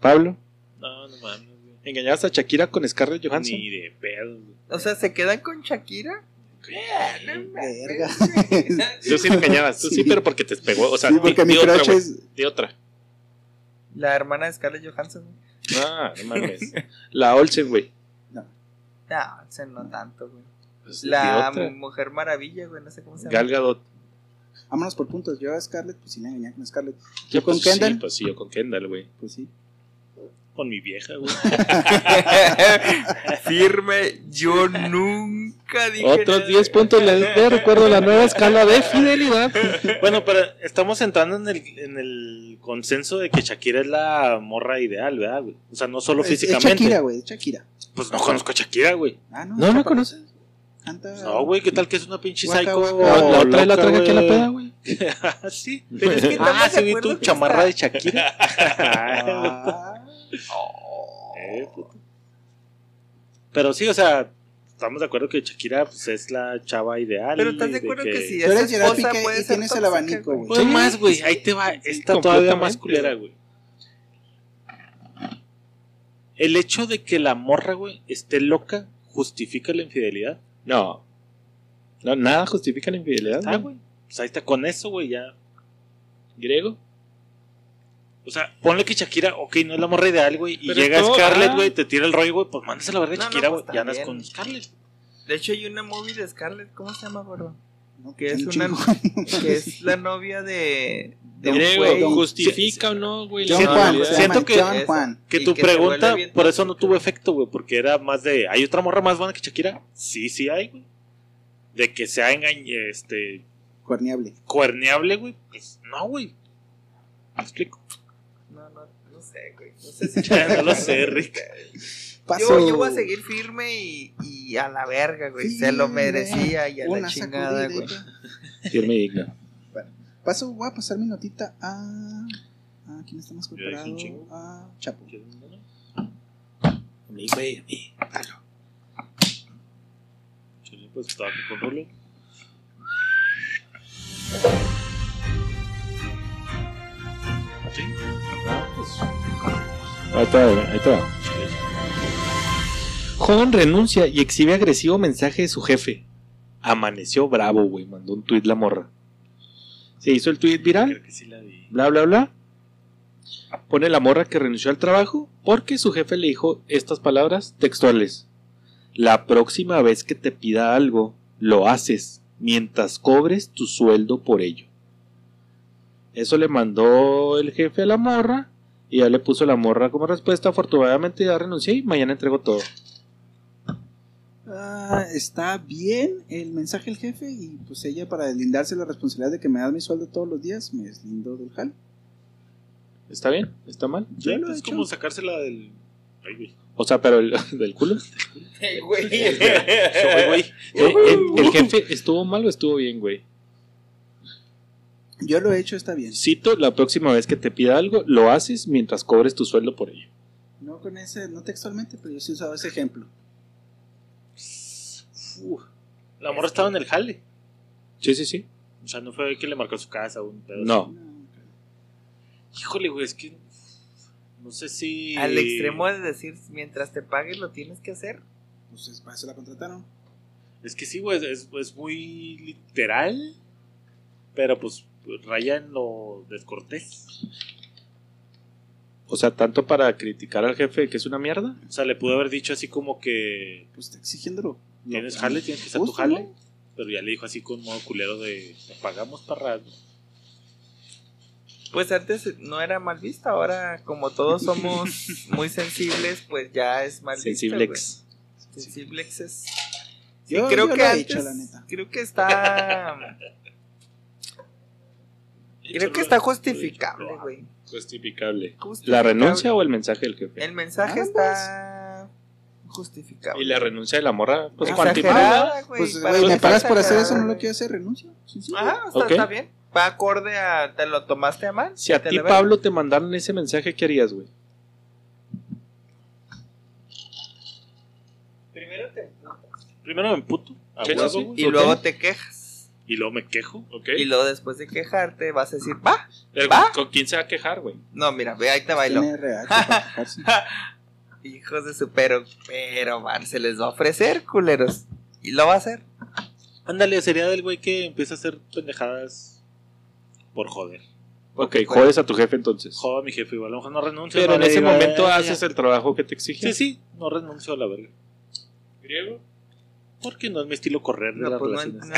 Pablo, No, no mames, güey. ¿engañabas a Shakira con Scarlett Johansson? Ni de pedo, güey. O sea, ¿se quedan con Shakira? Verga. [LAUGHS] Tú sí le engañabas, tú sí, Sí. pero porque te pegó. O sea, sí, di- porque mi di otra, es... di otra. La hermana de Scarlett Johansson. güey. Ah, no mames. La Olsen, güey. No, se no tanto, güey. Pues, La. Mujer Maravilla, güey, no sé cómo se llama. Gal Gadot. Vámonos por puntos. Yo a Scarlett, pues sí me engañé con Scarlett. Yo ¿Yo con pues, Kendall? Sí, pues sí, yo con Kendall, güey. Pues sí. Con mi vieja, güey. [LAUGHS] Firme, yo nunca dije. Otros nada. 10 puntos les de recuerdo la nueva escala de fidelidad. Bueno, pero estamos entrando en el, en el consenso de que Shakira es la morra ideal, ¿verdad, güey? O sea, no solo Es- Es físicamente. Shakira, güey. Es Shakira. Pues no conozco a Shakira, güey. Ah, no. ¿No pa- conoces? Canta. No, güey, ¿qué tal que es una pinche Guaca, psycho? guaca. La, la otra la loca, traje aquí a la güey. peda, [LAUGHS] güey. Ah, sí. Pero es que Ah, sí vi tu que chamarra de Shakira. [LAUGHS] Ah, Eh, puto. Pero sí, o sea, estamos de acuerdo que Shakira pues, es la chava ideal. Pero estás de acuerdo que, si Tú es esposa Piqué puede y ser tienes el abanico, güey. Pues más, güey, ahí te va. sí, Está todavía más culera, güey. El hecho de que la morra, güey, esté loca, justifica la infidelidad. No. No, nada justifica la infidelidad, Ah, güey. güey. Pues ahí está con eso, güey, ya. Griego. O sea, ponle que Shakira, ok, no es la morra ideal, güey, y Pero llega todo- Scarlett, ah. güey, te tira el rollo, güey, pues mandas a la verga No, no, Shakira, pues güey, y andas también. con Scarlett. De hecho, hay una movie de Scarlett, ¿cómo se llama, gordo? No, Que es un una. chingo. que es la [LAUGHS] novia de. de güey. ¿justifica o no, güey? John No, Juan. no, siento que- John. Juan. Que tu que pregunta, por eso no tuvo efecto, güey, porque era más de, ¿hay otra morra más buena que Shakira? Sí, sí hay, güey. De que sea engañ este, Cuerniable. cuerneable, güey, pues no, güey. ¿Me explico? Sé. güey. No sé [LAUGHS] si no lo sé, Rick. Yo, yo voy a seguir firme y, y a la verga, güey. Se lo merecía y a la chingada, güey. Firme y digno. Paso, voy a pasar mi notita a. ¿A quién está más preparado? A Chapo. A mí, güey, a mí. Chile, pues estaba aquí con Rulo. Sí. Ah, pues. Ahí está, ahí está. Joven renuncia y exhibe agresivo mensaje de su jefe. Amaneció bravo, güey. Mandó un tuit la morra. Se hizo el tuit viral. Creo que sí la vi. bla bla bla. Pone la morra que renunció al trabajo porque su jefe le dijo estas palabras textuales. La próxima vez que te pida algo, lo haces mientras cobres tu sueldo por ello. Eso le mandó el jefe a la morra y ya le puso la morra como respuesta. Afortunadamente ya renuncié y mañana entrego todo. Ah, está bien el mensaje del jefe y pues ella para deslindarse la responsabilidad de que me da mi sueldo todos los días, me deslindo del jal. ¿Está bien? ¿Está mal? Yo lo he es hecho. como sacársela del. Ay, güey. O sea, pero el, [LAUGHS] del culo. [LAUGHS] Güey. [LAUGHS] Güey. Eh, el, el jefe estuvo mal o estuvo bien, güey. Yo lo he hecho, está bien. Cito, la próxima vez que te pida algo, lo haces mientras cobres tu sueldo por ello. No con ese, no textualmente, pero yo sí he usado ese ejemplo. Uf. La morra estaba en el jale. Sí, sí, sí. O sea, no fue que le marcó su casa o un pedo. No. así. Híjole, güey, es que. No sé si. Al extremo de decir, mientras te pagues lo tienes que hacer. Pues es- para eso la contrataron. Es que sí, güey, es, es muy literal. Pero pues raya en lo descortés. O sea, tanto para criticar al jefe que es una mierda. O sea, le pudo haber dicho así como que. Pues está exigiéndolo. Tienes jale, tienes que hacer tu jale. ¿no? Pero ya le dijo así con modo culero de. "Te Pagamos para. Pues antes no era mal vista, ahora como todos somos [LAUGHS] muy sensibles, pues ya es mal vista. Sensiblex. Sensiblex es... Sí, Yo- creo yo que lo he antes, hecho, la neta. creo que está, [LAUGHS] creo que está justificable, güey. Justificable. ¿La renuncia o el mensaje del jefe? El mensaje está justificable. Y la renuncia de la morra, pues cuantificada. Pues, güey, me pagas por hacer eso, no lo quiero hacer, renuncio. Sencillo. Ajá, está, bien. Va acorde a. ¿Te lo tomaste a mal? Si a ti, Pablo, te mandaron ese mensaje, ¿qué harías, güey? Primero te. Primero me emputo. A Sí, sí, huevo, sí. Y luego te quejas. Y luego me quejo. Ok. Y luego después de quejarte vas a decir, va. ¿Va? ¿Con quién se va a quejar, güey? No, mira, ve, ahí te bailo. Tiene RH para quejarse. [LAUGHS] Hijos de su pero, pero, man, se les va a ofrecer, culeros. Y lo va a hacer. Ándale, sería del güey que empieza a hacer pendejadas por joder. Ok, Porque, jodes a tu jefe entonces. Jodo a mi jefe, igual a lo mejor no renuncio. Pero no en le ese digo, momento "Eh, haces ya". el trabajo que te exige. Sí, sí, no renuncio a la verga. ¿Griego? Porque no es mi estilo correr de No, las pues no, relaciones.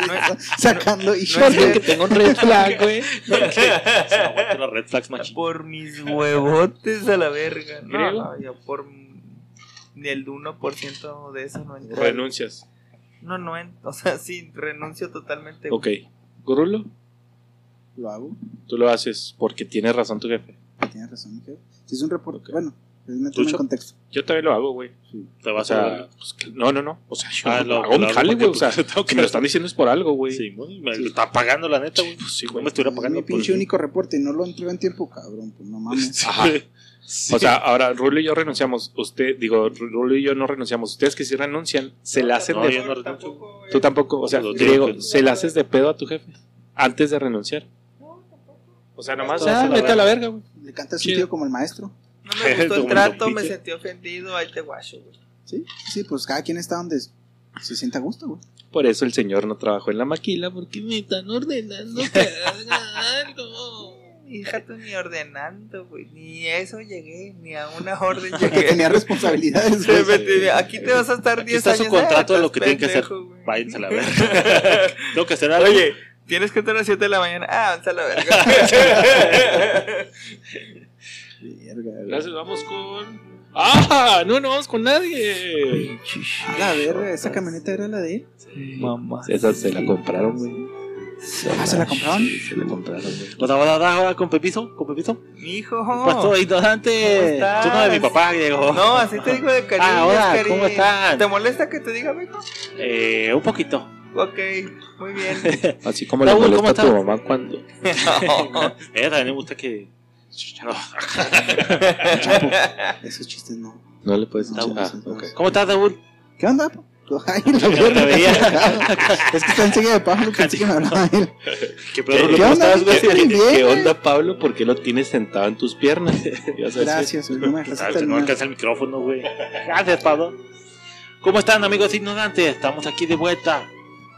no [LAUGHS] no es- Sacando y No Porque tengo un red flag, güey. [LAUGHS] Se aguantan los red flags machín. por mis huevotes a la verga. No, no, yo por ni el 1% de eso no entra. Renuncias. No, no, o sea, sí, renuncio totalmente. Ok. Gurulo, Lo hago. tú lo haces porque tienes razón tu jefe. Tienes razón, mi jefe. Si es un reporte, Ok. bueno, pues ¿Tuyo? en contexto. Yo también lo hago, güey. Te O vas a. sea, pues, que- no, no, no. O sea, yo Ah, lo- hago lo mi jale, güey. O sea, pues, tengo si que- me lo están diciendo es por algo, güey. Sí, güey, me lo está pagando la neta, güey. Pues sí, No güey. me estuviera Es pagando mi por pinche único reporte y no lo entrego en tiempo, cabrón. Pues no mames. Ajá. Sí. O sea, ahora Rulo y yo renunciamos. Usted, digo, Rulo y yo no renunciamos. Ustedes que sí renuncian, se le hacen no, de. yo no renuncio. Tú tampoco, o sea, No, griego, no, no. se le haces de pedo a tu jefe antes de renunciar. O sea, nomás, ah, a la vete a la verga, güey. Le canta su Chido. tío como el maestro. No me gustó [LAUGHS] el trato, me sentí ofendido, ahí te guacho, güey. Sí, sí, pues cada quien está donde se sienta a gusto, güey. Por eso el señor no trabajó en la maquila, porque me están ordenando que haga algo. Hija, tú ni ordenando, güey. Ni eso llegué, ni a una [LAUGHS] orden llegué. tenía responsabilidades, güey. tiene- Aquí te vas a estar Aquí 10 está años. su contrato de lo que tienen que hacer. Váyanse a la verga. [LAUGHS] Tengo que hacer algo. Oye, tienes que estar a las 7 de la mañana. Ah, váyanse a la verga. Verga. Gracias, vamos con. ¡Ah! No, no vamos con nadie. A la verga, esa camioneta era la de él. Mamá. Esa se la compraron, güey. Ah, ¿se la compraron? Sí, se la compraron, güey. Hola, hola, hola, con Pepizo, con Pepizo. Hijo. Pastor ignorante. Tú no de mi papá, Diego. No, así te digo de cariño. Ah, hola. ¿cómo están? ¿Te molesta que te diga, mijo? Eh, un poquito. Ok, muy bien. [LAUGHS] Así como le Raúl, ¿cómo molesta a tu mamá cuando. [LAUGHS] Eh, también me gusta que. [LAUGHS] Esos chistes no. No le puedes No. Ah. ¿Cómo estás, Raúl? ¿Qué onda? Ay, [LAUGHS] la. Es que está enseguida de Pablo, [LAUGHS] pensé que me hablaba él. ¿Qué ¿Qué, pedo, ¿Qué ¿Cómo onda? ¿Qué- qué- bien, qué güey. onda, Pablo? ¿Por qué lo tienes sentado en tus piernas? Gracias, güey, no me dejaste Ah, no alcanza el micrófono, güey. Gracias, Pablo. ¿Cómo están, amigos ignorantes? Estamos aquí de vuelta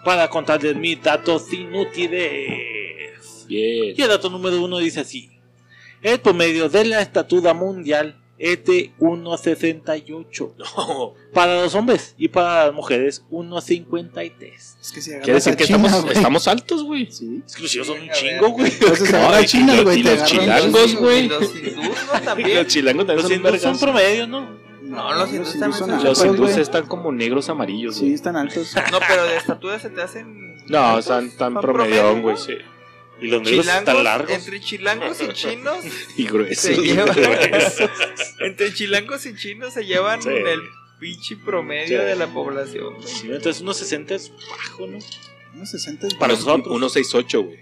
para contarles mis datos inútiles. Bien. Y el dato número uno dice así: El promedio de la estatura mundial es de 1,68 No. para los hombres y para las mujeres 1,53. Es que si Quiere decir que China, estamos, estamos altos, güey. Sí. Exclusivos son un A ver. chingo, güey. Entonces No, agarra a y China, los- güey. y los chilangos, los- güey. Los hindús, ¿no? Los También. chilangos también Los son hindús son promedio, ¿no? No, los hindús también son altos, Los güey. están como negros amarillos, Sí, están altos. [LAUGHS] No, pero de estatura se te hacen. No, están tan son promedio, güey, sí. Y los negros están Chilangos, largos. entre chilangos y chinos [LAUGHS] Y gruesos. se llevan. [LAUGHS] gruesos. entre chilangos y chinos se llevan Sí. el pinche promedio Sí. de la población. güey. Sí, entonces unos 60 es bajo, ¿no? Unos 60, Para Unos- nosotros. 168, güey.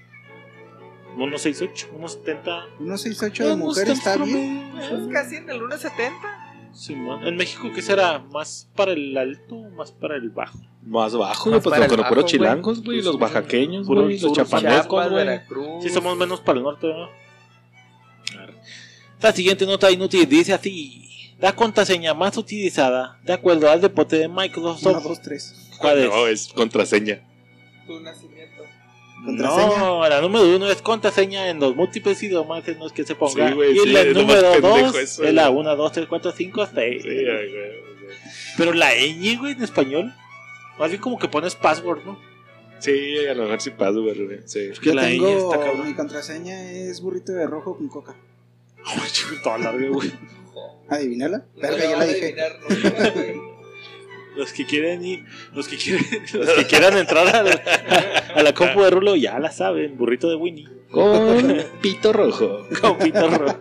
Unos 68, unos 70. unos 68 de mujer está bien. Es casi en el 1.70. Simón. En México, ¿qué será? ¿Más para el alto o más para el bajo? Más bajo, Más. Pues con los puros chilangos, güey. Pues, Los oaxaqueños, güey. Los chapanecos, güey. Veracruz. Sí, somos menos para el norte, ¿no? La siguiente nota inútil dice así: La contraseña más utilizada, de acuerdo al deporte de 1, Microsoft, 2, 3. ¿cuál es? No, es contraseña. Tu nacimiento. ¿Contraseña? No, la número uno es contraseña en los múltiples idiomas en los que se ponga. Sí, güey, y sí, la número dos eso, es la güey. 1, 2, 3, 4, 5, 6. Sí, ay, güey, güey. Pero la ñ, güey, en español. Más bien como que pones password, ¿no? Sí, a lo mejor sí paso, güey. Sí. Que Yo la ñ tengo, está cabrón. mi contraseña es burrito de rojo con coca. [LAUGHS] Ay, chico, toda larga, güey. ¿Adivinala? Verga, ya la dije. Los que quieren ir, los que quieren, [LAUGHS] los que quieran entrar a la, a la compu de Rulo ya la saben, burrito de Winnie. Con [LAUGHS] pito rojo. Con Pito Rojo.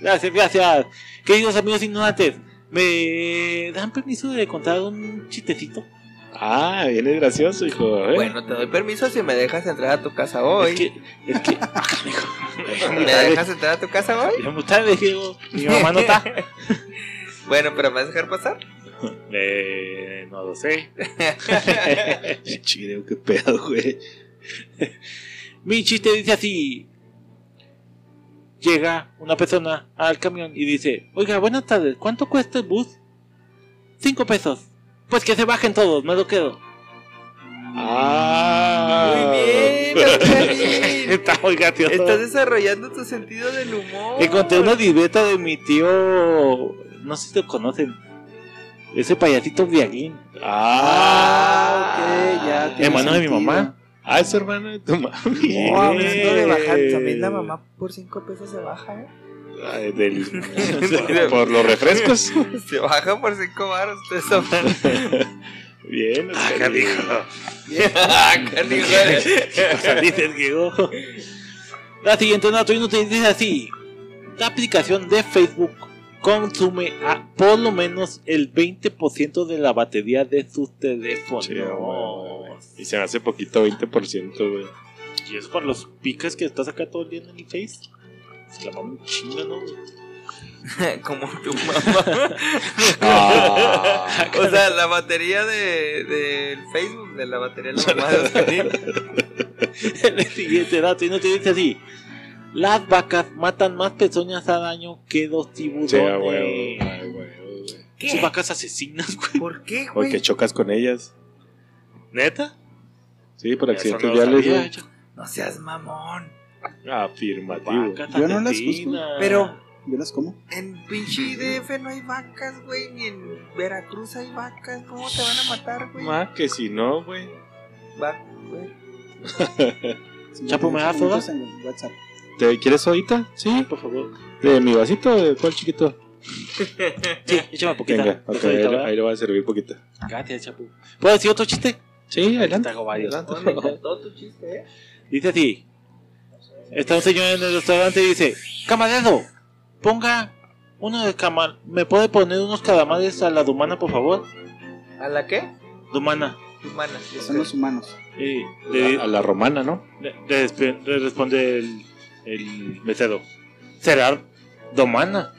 Gracias, gracias. Queridos amigos ignorantes, ¿me dan permiso de contar un chistecito? Ah, viene gracioso, hijo. ¿eh? Bueno, te doy permiso si me dejas entrar a tu casa hoy. Es que, es que, [LAUGHS] ah. ¿Me dejas entrar a tu casa hoy? Mi mamá no está. Bueno, pero ¿me vas a dejar pasar? [LAUGHS] Eh, no lo sé. [LAUGHS] Chireo, qué pedo, güey. [LAUGHS] Mi chiste dice así. Llega una persona al camión y dice, oiga, buenas tardes, ¿cuánto cuesta el bus? Cinco pesos. Pues que se bajen todos, me lo quedo. Ah. Muy bien. Está muy gracioso. Estás desarrollando tu sentido del humor. Encontré una libreta de mi tío, no sé si lo conocen, ese payasito Viaguín. Ah, ok, ya. tiene Hermano de mi mamá. Ah, es hermano de tu mami. [LAUGHS] Oh, hablando de bajar, también la mamá por 5 pesos se baja, ¿eh? Ay, del- por, [LAUGHS] [LAUGHS] por los refrescos. Se baja por 5 baros, ustedes sabrán. Bien, Ah, canijo. Ah, canijo. O sea, dices que oh. La siguiente nota inútil dice así: La aplicación de Facebook consume a por lo menos el 20% de la batería de sus teléfonos. Sí, güey, güey. Y se me hace poquito 20%, güey. y eso para los picas que estás acá todo el día en el Face. Se la mama un chingo, ¿no? [LAUGHS] Como tu mamá. [LAUGHS] Ah. O sea, la batería de, del Facebook, de la batería de la mamá de. [LAUGHS] El siguiente dato inútil dice así: Las vacas matan más personas al año que los tiburones. Sí. Son vacas asesinas, güey. ¿Por qué, Porque güey? chocas con ellas. ¿Neta? Sí, por accidentes viales, No seas mamón. Afirmativo. Vacas Yo no las asesinas. Pero Yo las como. en pinche DF no hay vacas, güey. Ni en Veracruz hay vacas. ¿Cómo te van a matar, güey? Más que si no, güey. Va, güey. [LAUGHS] Chapo, ¿me das soda? En WhatsApp. ¿Te quieres sodita? Sí. por favor. ¿De mi vasito? ¿De cuál chiquito? [LAUGHS] Sí, échame poquita. Venga, Ahorita, ahí, le- ¿verdad? ahí le voy a servir poquita. Gracias, Chapu. ¿Puedo decir otro chiste? Sí, adelante. Te hago varios. Me encantó [LAUGHS] tu chiste, ¿eh? Dice así. Está un señor en el restaurante y dice, camarero, ponga uno de camal... ¿Me puede poner unos calamares a la dumana, por favor? ¿A la qué? Dumana. Humana. Son los humanos. Y le, A, a la romana, ¿no? le- le resp- le responde el, el mesero. ¿Será domana?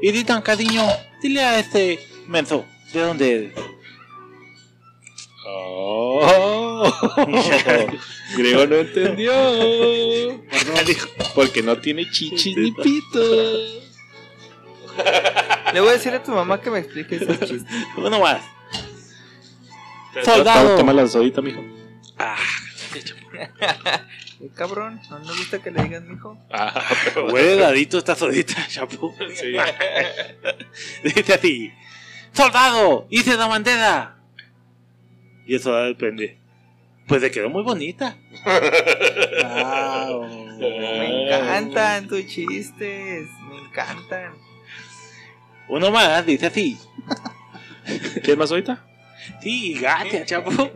Y ditan, cariño, dile a este menso, ¿de dónde eres? Oh, [LAUGHS] Griego no entendió. Porque no tiene chichis ni pitos. Le voy a decir a tu mamá que me explique esos chistes. Uno más. Soldado. Toma la sodita, mijo. [LAUGHS] Eh, cabrón, no me gusta que le digan mijo. Ah, [LAUGHS] pero Huele heladito esta sodita, [LAUGHS] chapo. Sí. [LAUGHS] Dice así: ¡Soldado! ¡Hice la bandera! Y eso depende. Pues le quedó muy bonita. Wow. Me encantan tus chistes, me encantan. Uno más, dice así: ¿Quieres más sodita? Sí, gacha, chapo.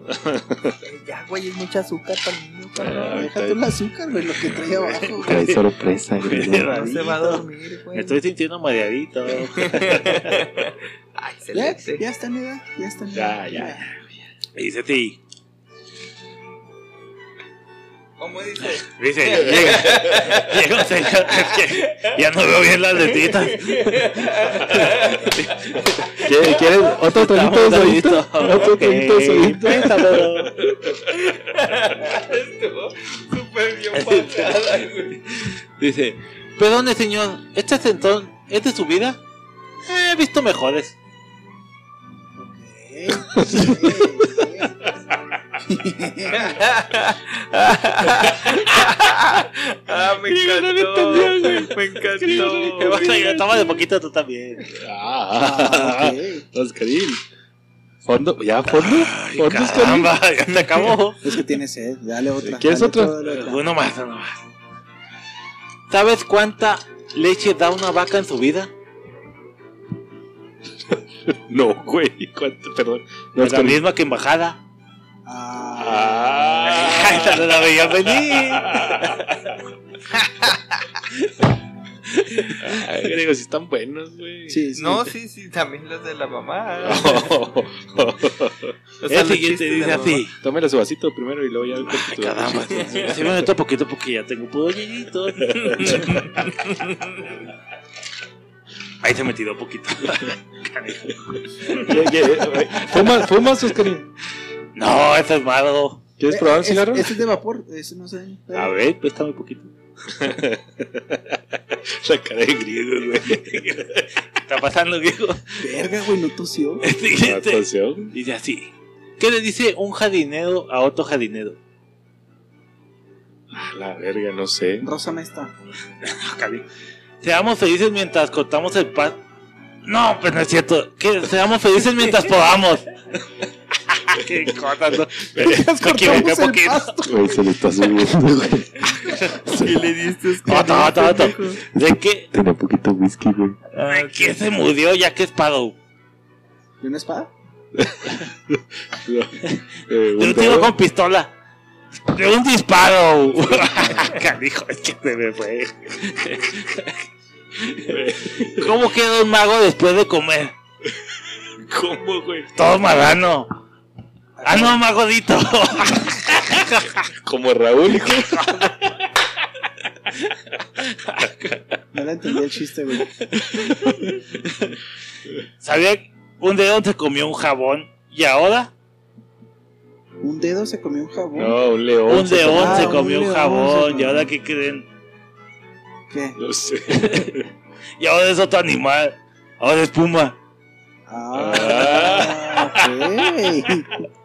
Ya, güey, es mucha azúcar para el niño, cabrón. Deja tú el azúcar, güey, lo que trae abajo. Trae sorpresa, No [LAUGHS] se va a dormir, güey. Me estoy sintiendo mareadito. [LAUGHS] Ay, Ya, excelente. ya está en edad, ya está en Ya, edad. ya, Y dice así: ¿Cómo dice? Dice, llega, llega un señor, es que ya no veo bien las letritas. ¿Quieres, ¿Quieres otro traguito de sodita? Otro traguito de sodita. Estuvo súper bien pasada, güey. Dice, perdone señor, ¿este sentón es de su vida? Eh, he visto mejores. Ah, me encantó. Me encantó. Te vas a güey. llegar, toma de poquito tú también. Ah. Oscarín. ¿Fondo? ¿Ya fondo? ¿Fondo? Caramba, ya se acabó. Es que tiene sed, dale otra. ¿Quieres otra? Uno más, uno más. ¿Sabes cuánta leche da una vaca en su vida? [LAUGHS] No, güey. ¿Cuánto? Perdón. No, la Oscarín. misma que embajada. Ah, esa [LAUGHS] no la veía venir. Ay, griego, sí están buenos, güey. sí, sí. No, sí, sí, también los de la mamá. Oh. O sea, El siguiente dice así. Tome su vasito primero y luego ya. Ay, caramba. Así me meto poquito porque ya tengo puro llenito. [LAUGHS] Ahí se me tiró poquito. ¿Qué- qué? eh, ¿Fuma- ¿Fumas, Oscarín? No, eso es malo. ¿Quieres Eh, probar un cigarro? Ese es de vapor, ese no sé. A ver, pues está muy poquito. [LAUGHS] La cara de griego, güey. ¿Qué está pasando, viejo? Verga, güey, no tosió. [LAUGHS] Siguiente Atención. dice así. ¿Qué le dice un jardinero a otro jardinero? Ah, La verga, no sé. Rosa Mesta. [LAUGHS] Seamos felices mientras cortamos el pan. No, pues no es cierto. Que seamos felices mientras podamos. Qué cosas, ¿no? Me equivoqué poquito. pasto. Güey, se le está subiendo, güey. [LAUGHS] ¿Qué le diste? Otro, otro, otro. ¿De qué? Tenía poquito whisky, güey. ¿De quién se murió ya que es Sparrow? ¿De una espada? Eh, [LAUGHS] De un tiro dedo. con pistola. De un disparo. Canijo, es que se me fue. ¿Cómo queda un mago después de comer? ¿Cómo, güey? Todo marrano. Ah, no, [LAUGHS] magodito. Como Raúl, hijo. No le entendí el chiste, güey. ¿Sabía que un dedo se comió un jabón? ¿Y ahora? Un dedo se comió un jabón. No, un león. Un se león Ah, se un comió un se jabón. ¿Y comió. ahora qué creen? ¿Qué? No sé. [LAUGHS] Y ahora es otro animal. Ahora es puma. Ah, ok. Uy, [LAUGHS]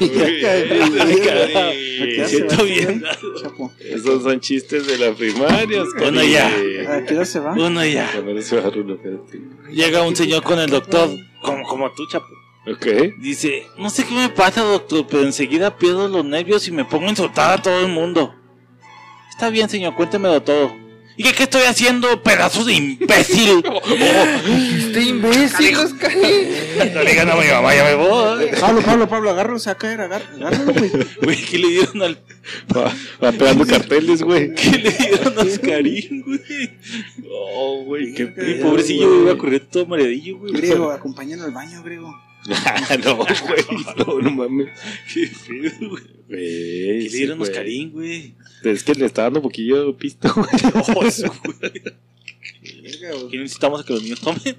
Se Siento bien. Esos son chistes de la primaria. Bueno, ya. ¿A qué hora se va? Uno ya. Llega un señor con el doctor. Como, como tú, chapo. Ok. Dice, no sé qué me pasa, doctor, pero enseguida pierdo los nervios y me pongo a insultar a todo el mundo. Está bien, señor, cuéntemelo todo. ¿Y qué, qué estoy haciendo, pedazos de imbécil? [LAUGHS] Este imbécil, Oscar. No le a mi mamá, ya me voy. Pablo, Pablo, Pablo, agárralo, se va a caer, agár- agárralo, güey. Güey, ¿qué le dieron al Va, va pegando carteles, güey. ¿Qué le dieron a Oscarín, güey? Oh, güey, qué Qué pobrecillo, güey. güey, iba a correr todo mareadillo, güey. Griego, acompáñalo al baño, griego. [LAUGHS] no, [LAUGHS] güey. No, no mames. Qué pedo, güey. ¿Qué le sí, dieron güey. Oscarín, güey? Es que le está dando poquillo pisto, güey. [LAUGHS] ¿Qué necesitamos a que los niños tomen?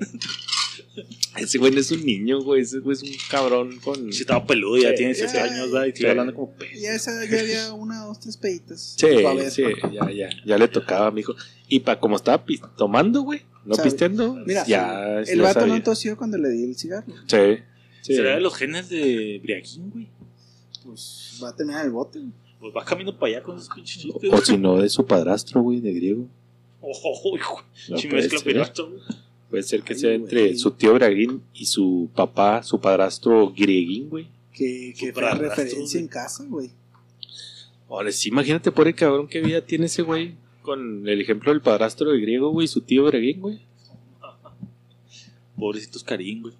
Ese güey no es un niño, güey. Ese güey es un cabrón con. Si estaba peludo, ya Sí. tiene 7 Ya, años, ¿verdad? Y sigue sí. hablando como pez. Ya, esa, ya había una, dos, tres peditas. Sí, sí, ya, ya. Ya le tocaba, mijo. Y pa, como estaba tomando, güey. No Sabe. pisteando. Mira, ya. el ya vato sabía. no tosió cuando le di el cigarro. Sí. Sí. ¿Será de los genes de Briaquín, güey? Pues va a terminar el bote. güey. Pues va caminando para allá con esos pinches chistes. O, o si no, de su padrastro, güey, de griego. Oh, hijo. No, Si puede mezcla ser. pirato, güey. Puede ser que Ay, sea güey. entre su tío Bragín y su papá, su padrastro grieguín, güey. Que, que fue referencia güey. en casa, güey. Ahora sí, imagínate, pobre cabrón, qué vida tiene ese güey. Con el ejemplo del padrastro de griego, güey, y su tío Bragín, güey. Pobrecito Oscarín, güey.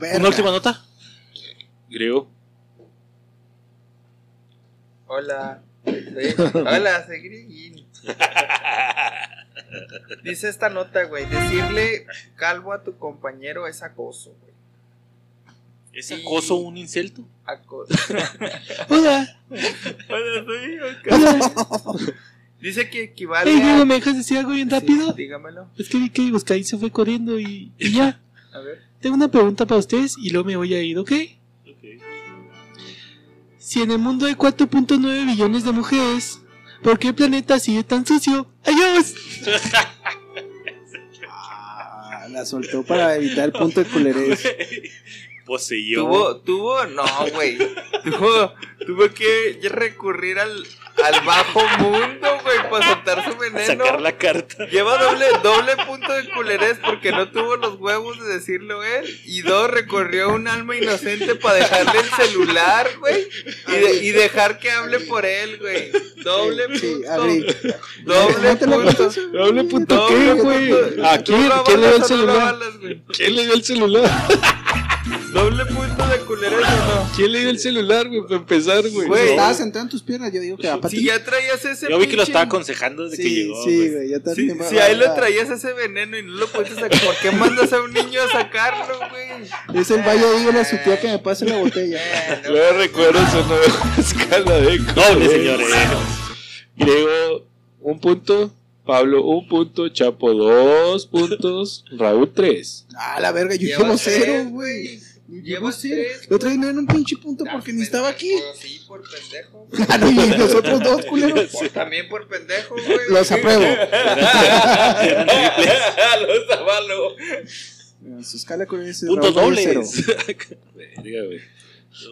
Verga. ¿Una última nota? Griego. Hola. Soy- [LAUGHS] Hola, soy Griguín. Dice esta nota, güey. Decirle calvo a tu compañero es acoso, güey. ¿Es acoso un incelto? Acoso. [LAUGHS] Hola. Hola, soy Oscar. Dice que equivale a... ¿me dejas decir algo bien Sí, dígamelo. Es que vi que se fue corriendo y, y ya. A ver. Tengo una pregunta para ustedes y luego me voy a ir, ¿ok? Si en el mundo hay 4.9 billones de mujeres, ¿por qué el planeta sigue tan sucio? ¡Adiós! [LAUGHS] Ah, la soltó para evitar el punto de culerés. Tuvo, tuvo, no, güey. Tuvo, tuvo que recurrir al, al bajo mundo, güey, para soltar su veneno. sacar la carta. Lleva doble, doble punto de culerés porque no tuvo los huevos de decirlo él. Y dos, recorrió un alma inocente para dejarle el celular, güey. Y, de- y dejar que hable por él, güey. Doble Sí, punto. Doble ¿No te lo punto. ¿Doble punto qué, güey? ¿A ¿Tú quién? ¿Quién le dio el celular? ¿Quién le dio el celular? Doble punto de culerés o no. ¿Quién le dio el celular, güey? Para empezar, güey. Güey. Estaba sentado en tus piernas, yo digo que Si ya traías ese Yo vi que lo pinche- estaba aconsejando desde que Sí, llegó. sí, güey. ya te Si, si ahí lo traías ese veneno y no lo puedes sacar, ¿por qué mandas a un niño a sacarlo, güey? Es el vaya, dígale a su tía que me pase la botella. Luego recuerdo su nueva [LAUGHS] escala de Doble, señores. Griego, un punto. Pablo, un punto. Chapo, dos puntos. Raúl, tres. Ah, la verga, yo Lleva llevo tres, cero, güey. Llevo Lleva cero. tres, La otra vez no era un pinche punto porque ni estaba aquí. Sí, por pendejo. [LAUGHS] Ah, no, y nosotros dos, culeros. Por- también por pendejo, güey. Los apruebo. [LAUGHS] Los avalo. Su escala con ese Puntos dobles. Verga, güey.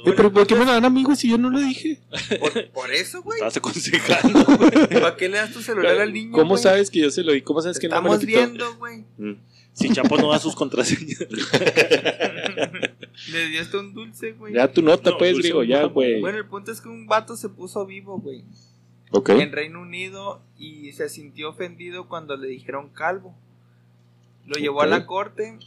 Pero ¿por qué me la dan amigos si yo no lo dije? Por, por eso, güey. Estabas aconsejando. ¿Para qué le das tu celular al niño? ¿Cómo güey? sabes que yo se lo di? ¿Cómo sabes que no me lo Estamos viendo, güey. Mm. Si Chapo no da sus contraseñas. Le dio hasta un dulce, güey. Ya tu nota, No, pues, dulce, Griego, ya, güey. Bueno, el punto es que un vato se puso vivo, güey. Ok. En Reino Unido y se sintió ofendido cuando le dijeron calvo. Lo llevó a la corte.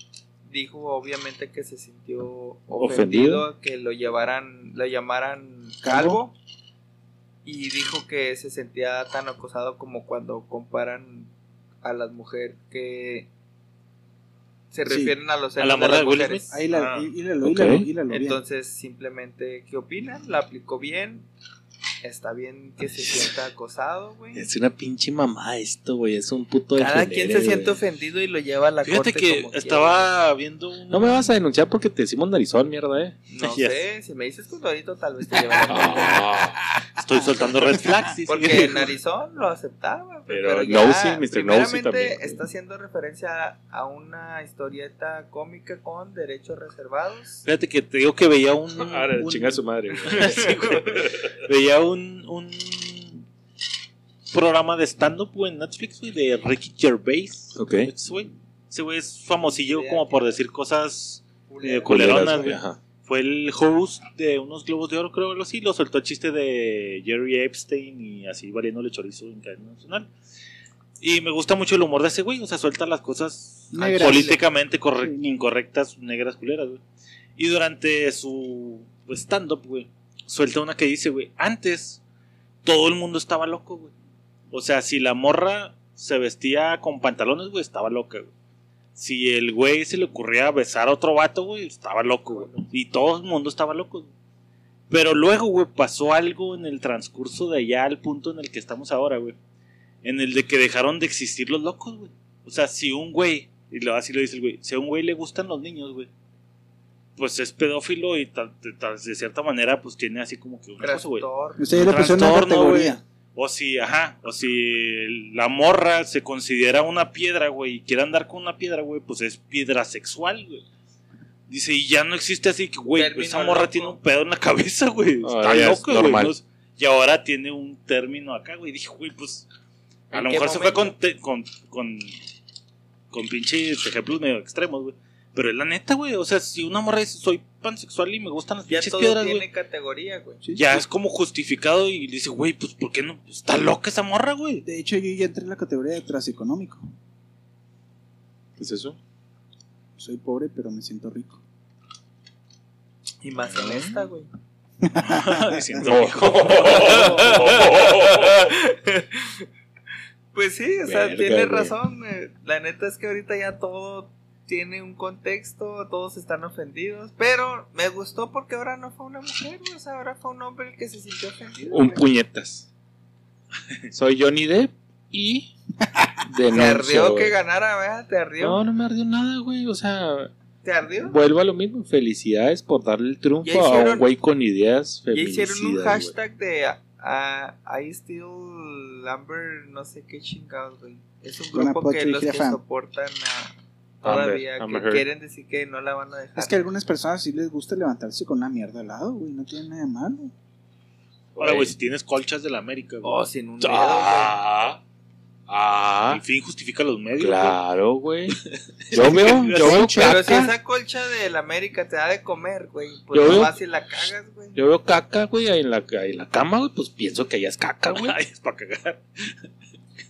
Dijo obviamente que se sintió ¿Ofendido? ofendido, que lo llevaran, lo llamaran calvo. Y dijo que se sentía tan acosado como cuando comparan a las mujeres que se Sí. refieren a los ¿A la senos de las de Will mujeres. Smith? Ahí la, Ah. hílalo, hílalo. Entonces, simplemente, ¿qué opinan? ¿La aplicó bien? [LAUGHS] ¿Está bien que se sienta acosado, güey? Es una pinche mamá esto, güey. Es un puto Cada quien se siente ofendido y lo lleva a la Fíjate corte que como estaba viendo un. No me vas a denunciar porque te decimos narizón, mierda, eh. No [LAUGHS] sé, si me dices Condorito tal vez te lleve a [LAUGHS] estoy soltando red flags. sí, sí. Porque Narizón lo aceptaba. güey, Pero ya, Nosy, Mr. Primeramente, también, está haciendo referencia a una historieta cómica con derechos reservados. Fíjate que te digo que veía un. Ahora, un- chinga su madre. Sí, veía un, un programa de stand-up en Netflix güey, de Ricky Gervais. Ok. Ese güey, ese güey es famosillo como por decir cosas eh, Culero. culeronas, güey. Fue el host de unos globos de oro, creo algo así. Lo soltó el chiste de Jerry Epstein y así valiéndole chorizo en cadena nacional. Y me gusta mucho el humor de ese güey, o sea, suelta las cosas Negras. políticamente corre- incorrectas, negras culeras, güey. Y durante su stand-up, güey, suelta una que dice, güey, antes todo el mundo estaba loco, güey. O sea, si la morra se vestía con pantalones, güey, estaba loca, güey. Si el güey se le ocurría besar a otro vato, güey, estaba loco, güey. Y todo el mundo estaba loco, güey. Pero luego, güey, pasó algo en el transcurso de allá al punto en el que estamos ahora, güey. En el de que dejaron de existir los locos, güey. O sea, si un güey, y así lo dice el güey, si a un güey le gustan los niños, güey, pues es pedófilo y tal, de, tal- de cierta manera, pues tiene así como que una cosa, güey. Trastorno. Categoría. O si, ajá, o si la morra se considera una piedra, güey, y quiere andar con una piedra, güey, pues es piedra sexual, güey. Dice, y ya no existe así que, güey, pues esa morra loco. tiene un pedo en la cabeza, güey. Ah, Está ya es loca, güey. normal. ¿no? Y ahora tiene un término acá, güey. Dije, güey, pues. A ¿En lo mejor se fue con, te- con, con, con pinches ejemplos medio extremos, güey. Pero es la neta, güey. O sea, si una morra dice, soy pansexual y me gustan las Ya pinches todo piedras, tiene categoría, güey. Sí, Ya sí. es como justificado y dice, güey, pues ¿por qué no? Está loca esa morra, güey. De hecho, yo ya entré en la categoría de transeconómico. ¿Qué es eso? Soy pobre, pero me siento rico. Y más en esta, güey. [LAUGHS] Diciendo, [LAUGHS] Pues sí, o sea, Verga, tiene razón. güey. La neta es que ahorita ya todo tiene un contexto, todos están ofendidos. Pero me gustó porque ahora no fue una mujer. O sea, ahora fue un hombre el que se sintió ofendido. Un güey. puñetas. [LAUGHS] Soy Johnny Depp y [LAUGHS] Te denuncio, ardió güey. que ganara, ¿verdad? Te ardió. No, no me ardió nada, güey. O sea, ¿Te ardió? vuelvo a lo mismo. Felicidades por darle el triunfo a un güey con ideas Ya hicieron un güey. hashtag de ah, I still Amber, no sé qué chingados, güey. Es un grupo que los que soportan a todavía, Amber que quieren decir que no la van a dejar. Es que a algunas personas sí les gusta levantarse con una mierda al lado, güey. No tiene nada de malo. Ahora, güey, si tienes colchas de la América, güey. Oh, sin un dedo, güey. Ah, ah, El fin justifica los medios, claro, güey. Yo [LAUGHS] veo, yo veo Pero si caca. esa colcha de la América te da de comer, güey, pues Yo no veo- vas y la cagas, güey. Yo veo caca, güey, ahí en la, ahí en la cama, güey. Pues pienso que ella es caca, güey. [LAUGHS] güey. Ay, es para cagar.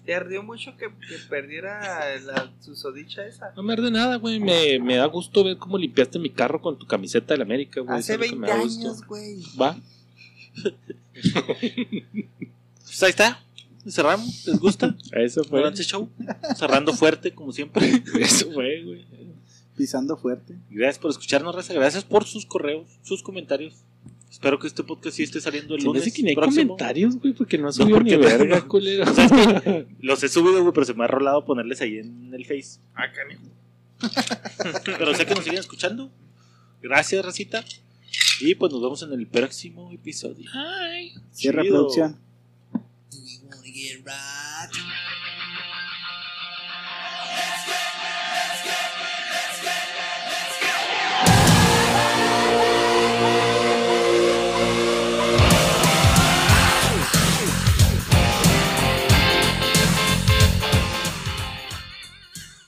Te ardió mucho que, que perdiera la susodicha esa. No me arde nada, güey. Me, me da gusto ver cómo limpiaste mi carro con tu camiseta de la América, güey. Hace Eso es lo que 20 me da gusto. años, güey. Va. Pues ahí está. Cerramos. ¿Les gusta? Eso fue. Durante show. Cerrando fuerte, como siempre. Eso fue, güey. Pisando fuerte. Gracias por escucharnos, Raza. Gracias por sus correos, sus comentarios. Espero que este podcast sí esté saliendo el lunes. Que ni hay comentarios, güey, porque no ha subido ni verga, no. [LAUGHS] los he subido, güey, pero se me ha rolado ponerles ahí en el Face. Ah, canijo. [LAUGHS] pero sé que nos siguen escuchando. Gracias, Racita. Y pues nos vemos en el próximo episodio. Hi. Cierra producción.